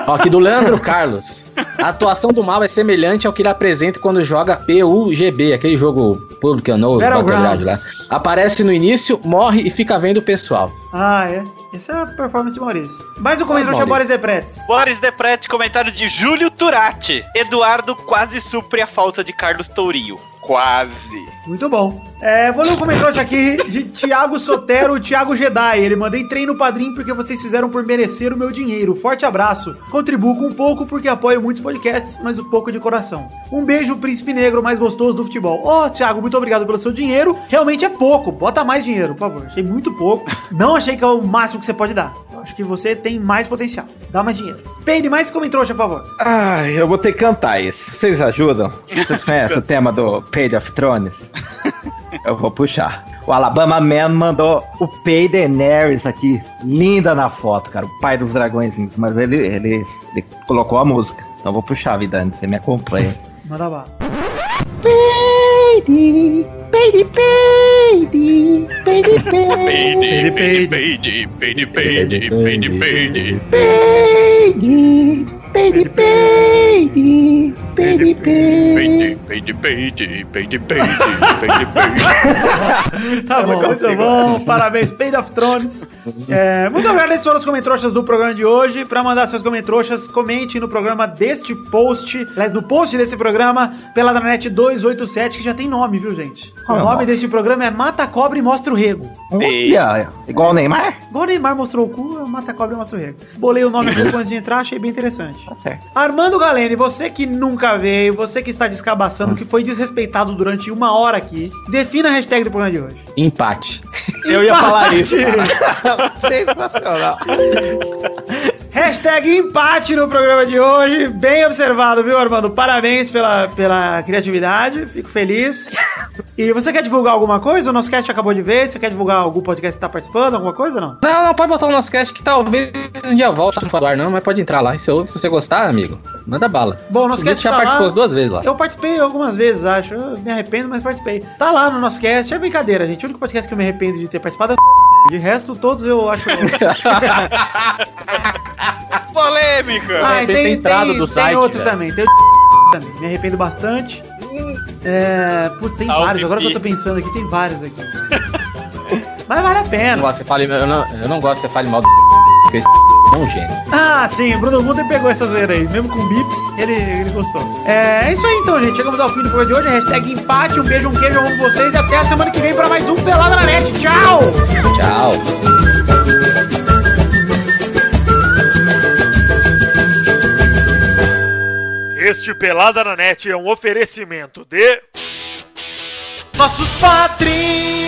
Ó, aqui do Leandro Carlos. A atuação do mal é semelhante ao que ele apresenta quando joga PUGB, aquele jogo público novo, Battlegrounds. lá. Aparece no início, morre e fica vendo o pessoal. Ah, é. Essa é a performance de Maurício. Mais um comentário de Boris Maurício. Depretes. Boris Deprete, comentário de Júlio Turati. Eduardo quase supre a falta de Carlos Tourinho. Quase. Muito bom. É, vou ler um comentário aqui de Thiago Sotero, Thiago Jedi. Ele mandei treino padrinho porque vocês fizeram por merecer o meu dinheiro. Forte abraço. Contribuo com um pouco porque apoio muitos podcasts, mas um pouco de coração. Um beijo, príncipe negro mais gostoso do futebol. Ó, Thiago, muito obrigado pelo seu dinheiro. Realmente é pouco. Bota mais dinheiro, por favor. Achei muito pouco. Não achei que é o máximo que você pode dar. Eu acho que você tem mais potencial. Dá mais dinheiro. Peide mais comentário, por favor. Ai, eu vou ter que cantar esse. Vocês ajudam? (laughs) Vocês conhecem o tema do Page of Thrones? (laughs) Eu vou puxar. O Alabama Man mandou o Pay Daenerys aqui. Linda na foto, cara. O pai dos dragõezinhos. Mas ele, ele, ele colocou a música. Então vou puxar, Vidani. Você me acompanha. (laughs) Manda bala. Peide, peide, peide, peide, Peide, peide, peide, peide, peide, peide, peide. peide, peide, peide, peide, peide. Peide, peide, peide, peide, peide, peide, peide. (laughs) Tá bom, muito bom. Parabéns, Paid of Thrones. É, muito obrigado. Esses foram os comentroxas do programa de hoje. Pra mandar seus comentroxas, comente no programa deste post. Aliás, no post desse programa, Peladranet 287, que já tem nome, viu, gente? O é o nome nome? desse programa é Mata Cobre e Mostra o Rego. Olha, igual o Neymar? Igual o Neymar mostrou o cu, Mata Cobre e Mostra o Rego. Bolei o nome aqui antes de entrar, achei bem interessante. Tá certo. Armando Galene, você que nunca veio, você que está descabaçando, que foi desrespeitado durante uma hora aqui, defina a hashtag do programa de hoje. Empate. Eu ia falar isso. Empate. cara. (laughs) Sensacional. Hashtag empate no programa de hoje. Bem observado, viu, Armando? Parabéns pela, pela criatividade. Fico feliz. (laughs) E você quer divulgar alguma coisa? O nosso cast acabou de ver. Você quer divulgar algum podcast que tá participando? Alguma coisa não? Não, não, pode botar o nosso cast que talvez um dia volte não falar não, mas pode entrar lá. Se, se você gostar, amigo, manda bala. Bom, o nosso Você cast já tá participou lá. as duas vezes lá. Eu participei algumas vezes, acho. Eu me arrependo, mas participei. Tá lá no nosso cast. É brincadeira, gente. O único podcast que eu me arrependo de ter participado é de resto, todos eu acho. (laughs) Polêmica! Ah, e Tem tem, entrada tem, do tem site, outro velho. também. Tem o também. Me arrependo bastante. É, putz, tem Salve, vários. Agora que eu tô pensando aqui, tem vários aqui. (laughs) Mas vale a Eu pena. não gosto você fale, eu não, eu não gosto que você fale mal do (laughs) porque esse um gênio. Ah, sim, o Bruno Guter pegou essa zoeira aí. Mesmo com bips, ele, ele gostou. É, é isso aí então, gente. Chegamos ao fim do programa de hoje. Hashtag empate. Um beijo, um queijo, eu amo vocês. E até a semana que vem pra mais um Pelada na Net. Tchau! Tchau. Este Pelada na Net é um oferecimento de. Nossos padrinhos!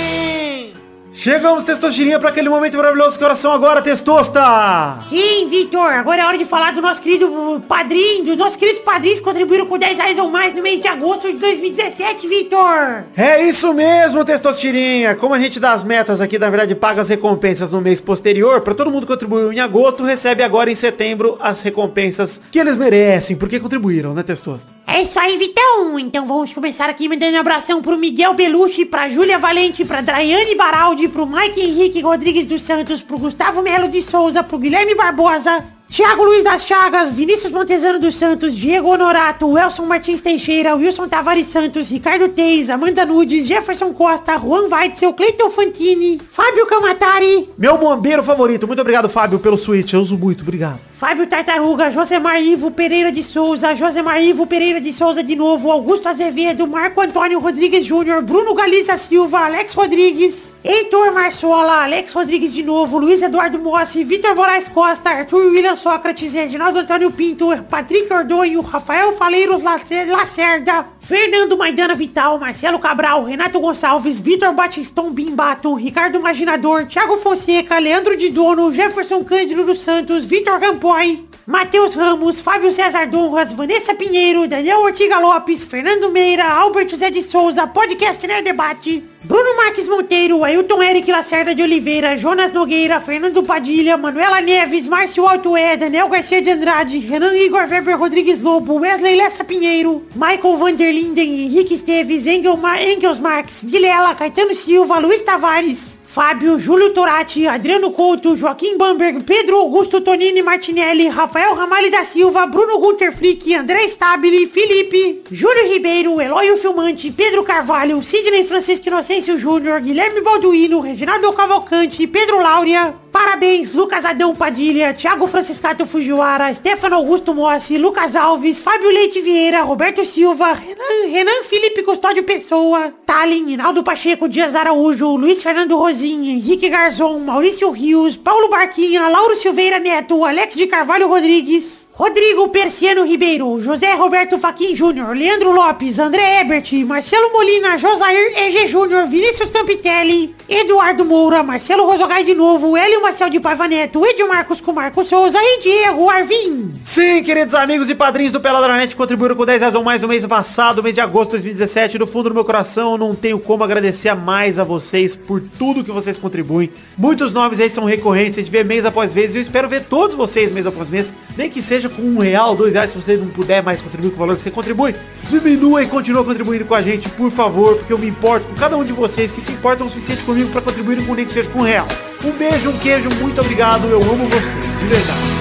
Chegamos, Testosterinha, para aquele momento maravilhoso. Que oração agora, Testosta? Sim, Vitor, agora é hora de falar do nosso querido padrinho, dos nossos queridos padrinhos que contribuíram com 10 reais ou mais no mês de agosto de 2017, Vitor. É isso mesmo, Testosterinha. Como a gente dá as metas aqui, na verdade, paga as recompensas no mês posterior, para todo mundo que contribuiu em agosto, recebe agora em setembro as recompensas que eles merecem, porque contribuíram, né, Testosta? É isso aí, Vitão. Então vamos começar aqui mandando um abração pro Miguel Belucci, pra Júlia Valente, pra Draiane Baraldi, pro Mike Henrique Rodrigues dos Santos, pro Gustavo Melo de Souza, pro Guilherme Barbosa, Thiago Luiz das Chagas, Vinícius Montezano dos Santos, Diego Honorato, Welson Martins Teixeira, Wilson Tavares Santos, Ricardo Teis, Amanda Nudes, Jefferson Costa, Juan Weitzel, Cleiton Fantini, Fábio Camatari, Meu bombeiro favorito. Muito obrigado, Fábio, pelo switch. Eu uso muito, obrigado. Fábio Tartaruga, Josemar Ivo Pereira de Souza, Josemar Ivo Pereira de Souza de novo, Augusto Azevedo, Marco Antônio Rodrigues Júnior, Bruno Galiza Silva, Alex Rodrigues, Heitor Marçola, Alex Rodrigues de novo, Luiz Eduardo Mossi, Vitor Moraes Costa, Arthur William Sócrates, Reginaldo Antônio Pinto, Patrick Ordonho, Rafael Faleiros Lacer- Lacerda, Fernando Maidana Vital, Marcelo Cabral, Renato Gonçalves, Vitor Batiston Bimbato, Ricardo Imaginador, Thiago Fonseca, Leandro de Dono, Jefferson Cândido dos Santos, Vitor Campoy, Matheus Ramos, Fábio César Donras, Vanessa Pinheiro, Daniel Ortiga Lopes, Fernando Meira, Albert José de Souza, Podcast Nerd Debate, Bruno Marques Monteiro, Ailton Eric Lacerda de Oliveira, Jonas Nogueira, Fernando Padilha, Manuela Neves, Márcio Altoé, Daniel Garcia de Andrade, Renan Igor Weber Rodrigues Lobo, Wesley Lessa Pinheiro, Michael Vanderlinden, Henrique Esteves, Engel Engels Marques, Vilela, Caetano Silva, Luiz Tavares, Fábio, Júlio Torati, Adriano Couto, Joaquim Bamberg, Pedro Augusto Tonini Martinelli, Rafael Ramalho da Silva, Bruno Gunter Frick, André Stabile, Felipe, Júlio Ribeiro, Eloy Filmante, Pedro Carvalho, Sidney Francisco Inocêncio Júnior, Guilherme Balduino, Reginaldo Cavalcante, Pedro Laura, Parabéns, Lucas Adão Padilha, Thiago Franciscato Fujiwara, Stefano Augusto Mossi, Lucas Alves, Fábio Leite Vieira, Roberto Silva, Renan, Renan Felipe Custódio Pessoa, Talin, Hinaldo Pacheco, Dias Araújo, Luiz Fernando Rosim, Henrique Garzon, Maurício Rios, Paulo Barquinha, Lauro Silveira Neto, Alex de Carvalho Rodrigues, Rodrigo Persiano Ribeiro, José Roberto Faquin Júnior, Leandro Lopes, André Ebert, Marcelo Molina, Josair EG Júnior, Vinícius Campitelli, Eduardo Moura, Marcelo Rosogai de novo, Hélio Marcel de Paiva Neto, Edio Marcos com Marcos Souza e Diego Arvim. Sim, queridos amigos e padrinhos do Peladranet contribuíram com 10 reais ou mais no mês passado, mês de agosto de 2017. Do fundo do meu coração, não tenho como agradecer mais a vocês por tudo que vocês contribuem. Muitos nomes aí são recorrentes, a gente vê mês após mês e eu espero ver todos vocês mês após mês, nem que seja com um real, dois reais, se você não puder mais contribuir com o valor que você contribui. Diminua e continua contribuindo com a gente, por favor, porque eu me importo com cada um de vocês que se importam o suficiente comigo para contribuir com nem que seja com um real. Um beijo, um queijo, muito obrigado, eu amo vocês, de verdade.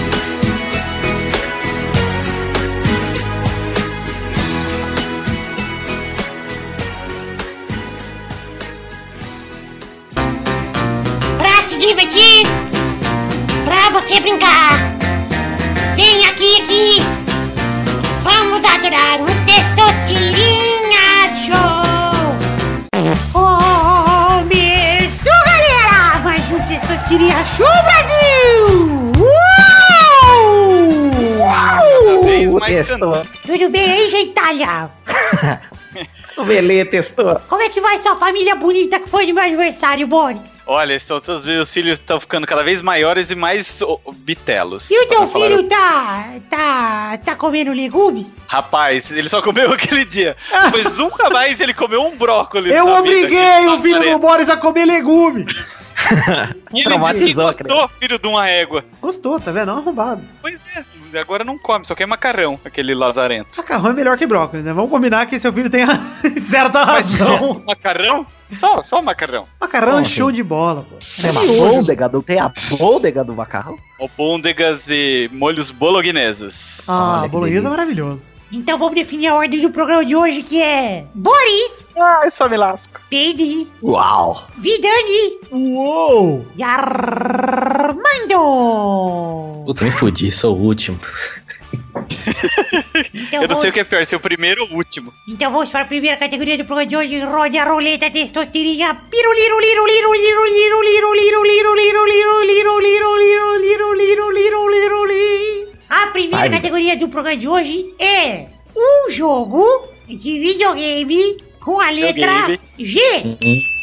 Pra divertir, pra você brincar. Vem aqui, aqui. Vamos adorar o Testosterinha Show. Começou, galera! Mais um Testosterinha Show Brasil! Uou! Cada vez mais cantando. Tudo bem aí, Geitalha? (laughs) O Belê testou. Como é que vai sua família bonita que foi do meu aniversário, Boris? Olha, estão todos meus filhos estão ficando cada vez maiores e mais ô, bitelos. E o teu Pra falar- filho tá. tá. tá comendo legumes? Rapaz, ele só comeu (laughs) aquele dia. Mas nunca mais ele comeu um brócolis. Eu vida, obriguei aquele o filho do. Boris a comer legume. (laughs) E ele Traumatizou, disse que gostou, filho de uma égua. Gostou, tá vendo? É um arrombado. Pois é, agora não come, só quer macarrão, aquele lazarento. Macarrão é melhor que brócolis, né? Vamos combinar que seu filho tem a (laughs) certa Mas razão. (laughs) macarrão? Só, só o macarrão. Macarrão é show de bola, pô. Tem uma bôndega, não tem a bôndega do macarrão? Albôndegas e molhos bologneses. Ah, Olha bolonhesa é maravilhoso. Então vamos definir a ordem do programa de hoje, que é Boris, Ai, só me lasco. Peide, Uau! Vidani Uou! e Armando. Puta, me fudi, sou o último. Então eu não sei o que é pior, se é o primeiro ou o último. Então vamos para a primeira categoria do programa de hoje. Rode a roleta testosterinha. A primeira Ai, categoria do programa de hoje é um jogo de videogame com a letra. G.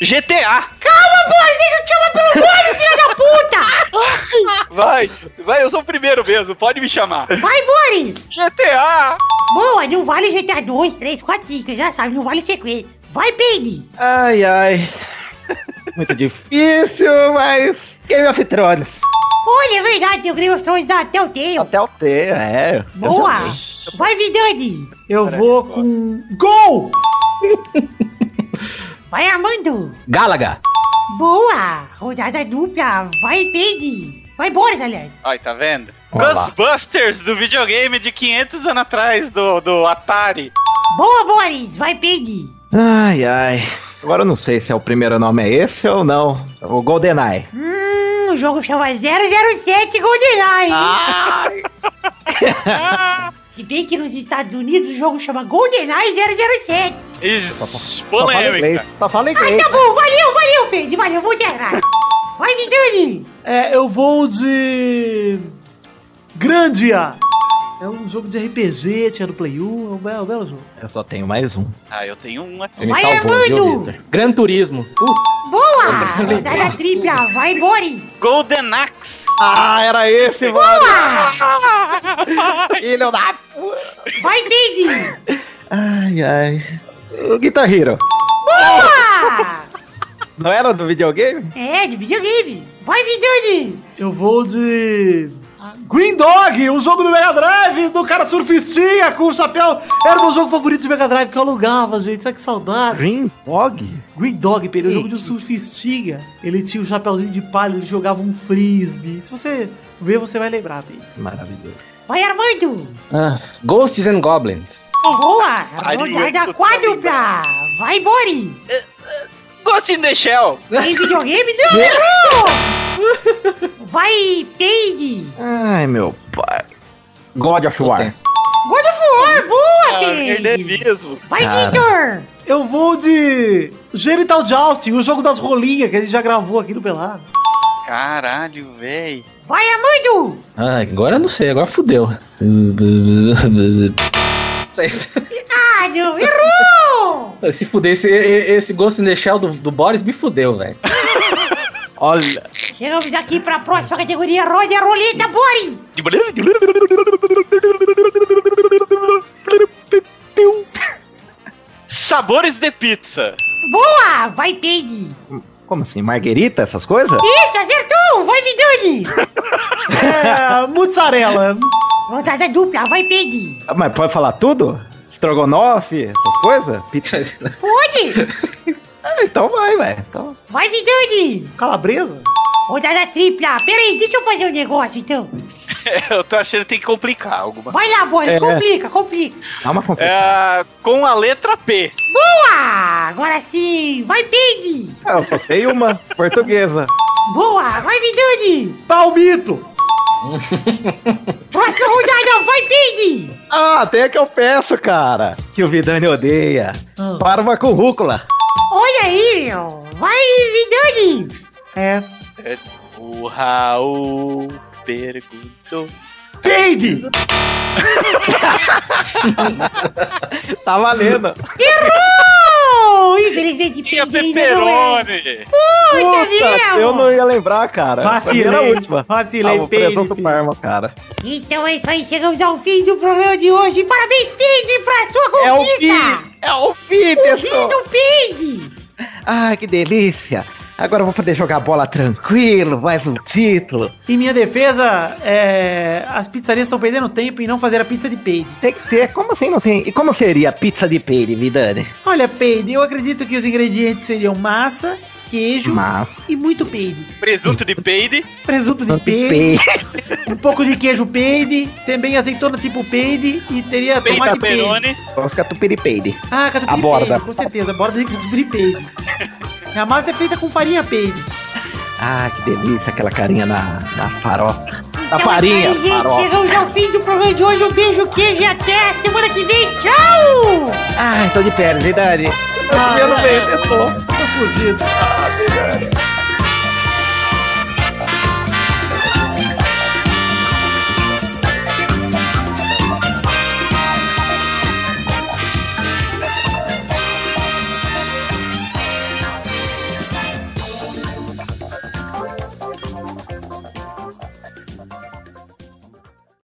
GTA! Calma, Boris, deixa eu te chamar pelo nome, (laughs) filha da puta! (laughs) Vai, vai, eu sou o primeiro mesmo, pode me chamar. Vai, Boris! GTA! Boa, não vale GTA 2, 3, 4, 5, já sabe, não vale sequência. Vai, Peide! Ai, ai. (laughs) Muito difícil, mas. Game of Thrones. Olha, é verdade, tem o Game of Thrones da Telltale. Até o T, é. Boa! Vai, Vidani! Eu vou boa. com. Gol! (laughs) Vai, Armando! Galaga. Boa! Rodada dupla! Vai, Peide! Vai, Boris, aliás! Ai, tá vendo? Vamos lá. Ghostbusters do videogame de 500 anos atrás, do, do Atari. Boa, Boris! Vai, Peide! Ai, ai. Agora eu não sei se é o primeiro nome é esse ou não. O GoldenEye. Hum, o jogo chama 007 GoldenEye! Ai! (laughs) Se bem que nos Estados Unidos o jogo chama GoldenEye 007! Ixi, Só fala polêmica. inglês. Só fala Ah, inglês. tá bom, valeu, valeu, Peide! Valeu, vou te errar! Vai, Vidani! É, eu vou de. Grandia! É um jogo de RPG, tinha no Play 1, é um belo, é belo jogo. Eu só tenho mais um. Ah, eu tenho um aqui. Você me Vai, salvou, viu? Gran Turismo. Uh, Boa! Rodada tripla! Vai, Boris! Golden Axe. Ah, era esse, mano! (laughs) Filho da! Vai, Peide! Ai, ai. O Guitar Hero. Boa! Não era do videogame? É, de videogame! Vai, Vidani! Eu vou de. Green Dog, um jogo do Mega Drive, do cara surfistinha com o chapéu. Era o meu jogo favorito de Mega Drive que eu alugava, gente. Sabe que saudade? Green Dog? Green Dog, Pedro, o jogo de um surfistinha. Ele tinha um chapéuzinho de palha, ele jogava um frisbee. Se você ver, você vai lembrar, Pedro. Maravilhoso. Vai, Armando! ah, Ghosts and Goblins. Boa! Faria Rodada isso quádrupla! Vai, Boris! Ghost in the Shell. Tem videogame? (laughs) Não, errou! Vai, Peide! Ai, meu pai. God of War. God of War! Boa, Ah, Peide! mesmo. Vai. Victor! Eu vou de. Genital Jousting, o jogo das rolinhas que a gente já gravou aqui no Pelado. Caralho, véi. Vai, Armando! Ah, agora eu não sei, agora fudeu. Ah, não, errou! Se fuder, esse, esse Ghost in the Shell do, do Boris me fudeu, velho. (laughs) Olha. Chegamos aqui pra próxima categoria. Rode a roleta, Boris! Sabores de pizza. Boa! Vai, Peide! Como assim? Marguerita, essas coisas? Isso, acertou! Vai, Vidani! (laughs) É. Mussarela. Rodada dupla, vai, Peide! Ah, Mas pode falar tudo? Estrogonofe, essas coisas? Pizza. (laughs) Pode! (laughs) Ah, então vai, velho. Então... Vai, Vidani! Calabresa? Rodada tripla. Pera aí, deixa eu fazer um negócio, então. (laughs) Eu tô achando que tem que complicar alguma. Vai lá, Boris, É. complica, complica. Dá uma complicada. É, com a letra P. Boa! Agora sim! Vai, Peide! Ah, eu só sei uma portuguesa. Boa! Vai, Vidani! Palmito. Próxima rodada, vai, Peide! Ah, tem a que eu peço, cara. Que o Vidani odeia. Ah. Parva com rúcula. Olha aí, meu! Vai, Vidani! É. O Raul perguntou. Peide. (laughs) Tá valendo. Errou! Infelizmente, Tinha é. pepperoni. Puta, eu não ia lembrar, cara. Mim era a Vacilei. última. Vacilei, ah, presunto parma, cara. Então é isso aí, chegamos ao fim do programa de hoje. Parabéns, Peide, pra sua É o conquista! fim! É o fim, o fim pessoal! do Peide! Ai, que delícia! Agora eu vou poder jogar bola tranquilo, mais um título. Em minha defesa, é, as pizzarias estão perdendo tempo em não fazer a pizza de peide. Tem que ter, como assim não tem? E como seria a pizza de peide, Vidani? Olha, peide, eu acredito que os ingredientes seriam massa, queijo Massa. e muito peide. Presunto de peide. Presunto de peide, um pouco de queijo peide, também azeitona tipo peide e teria Peide tomate peide. perone. Vamos catupiry peide. Ah, catupiry A borda. peide, com certeza, a borda de catupiry peide. (laughs) E a massa é feita com farinha peide. Ah, que delícia, aquela carinha na, na farofa. Na Então é farinha, aí, gente. farofa. Chegamos ao fim do programa de hoje. Um beijo, queijo e até semana que vem. Tchau! Ai, tô de férias, Vidani. Ah, eu não vejo, eu tô, tô fudido.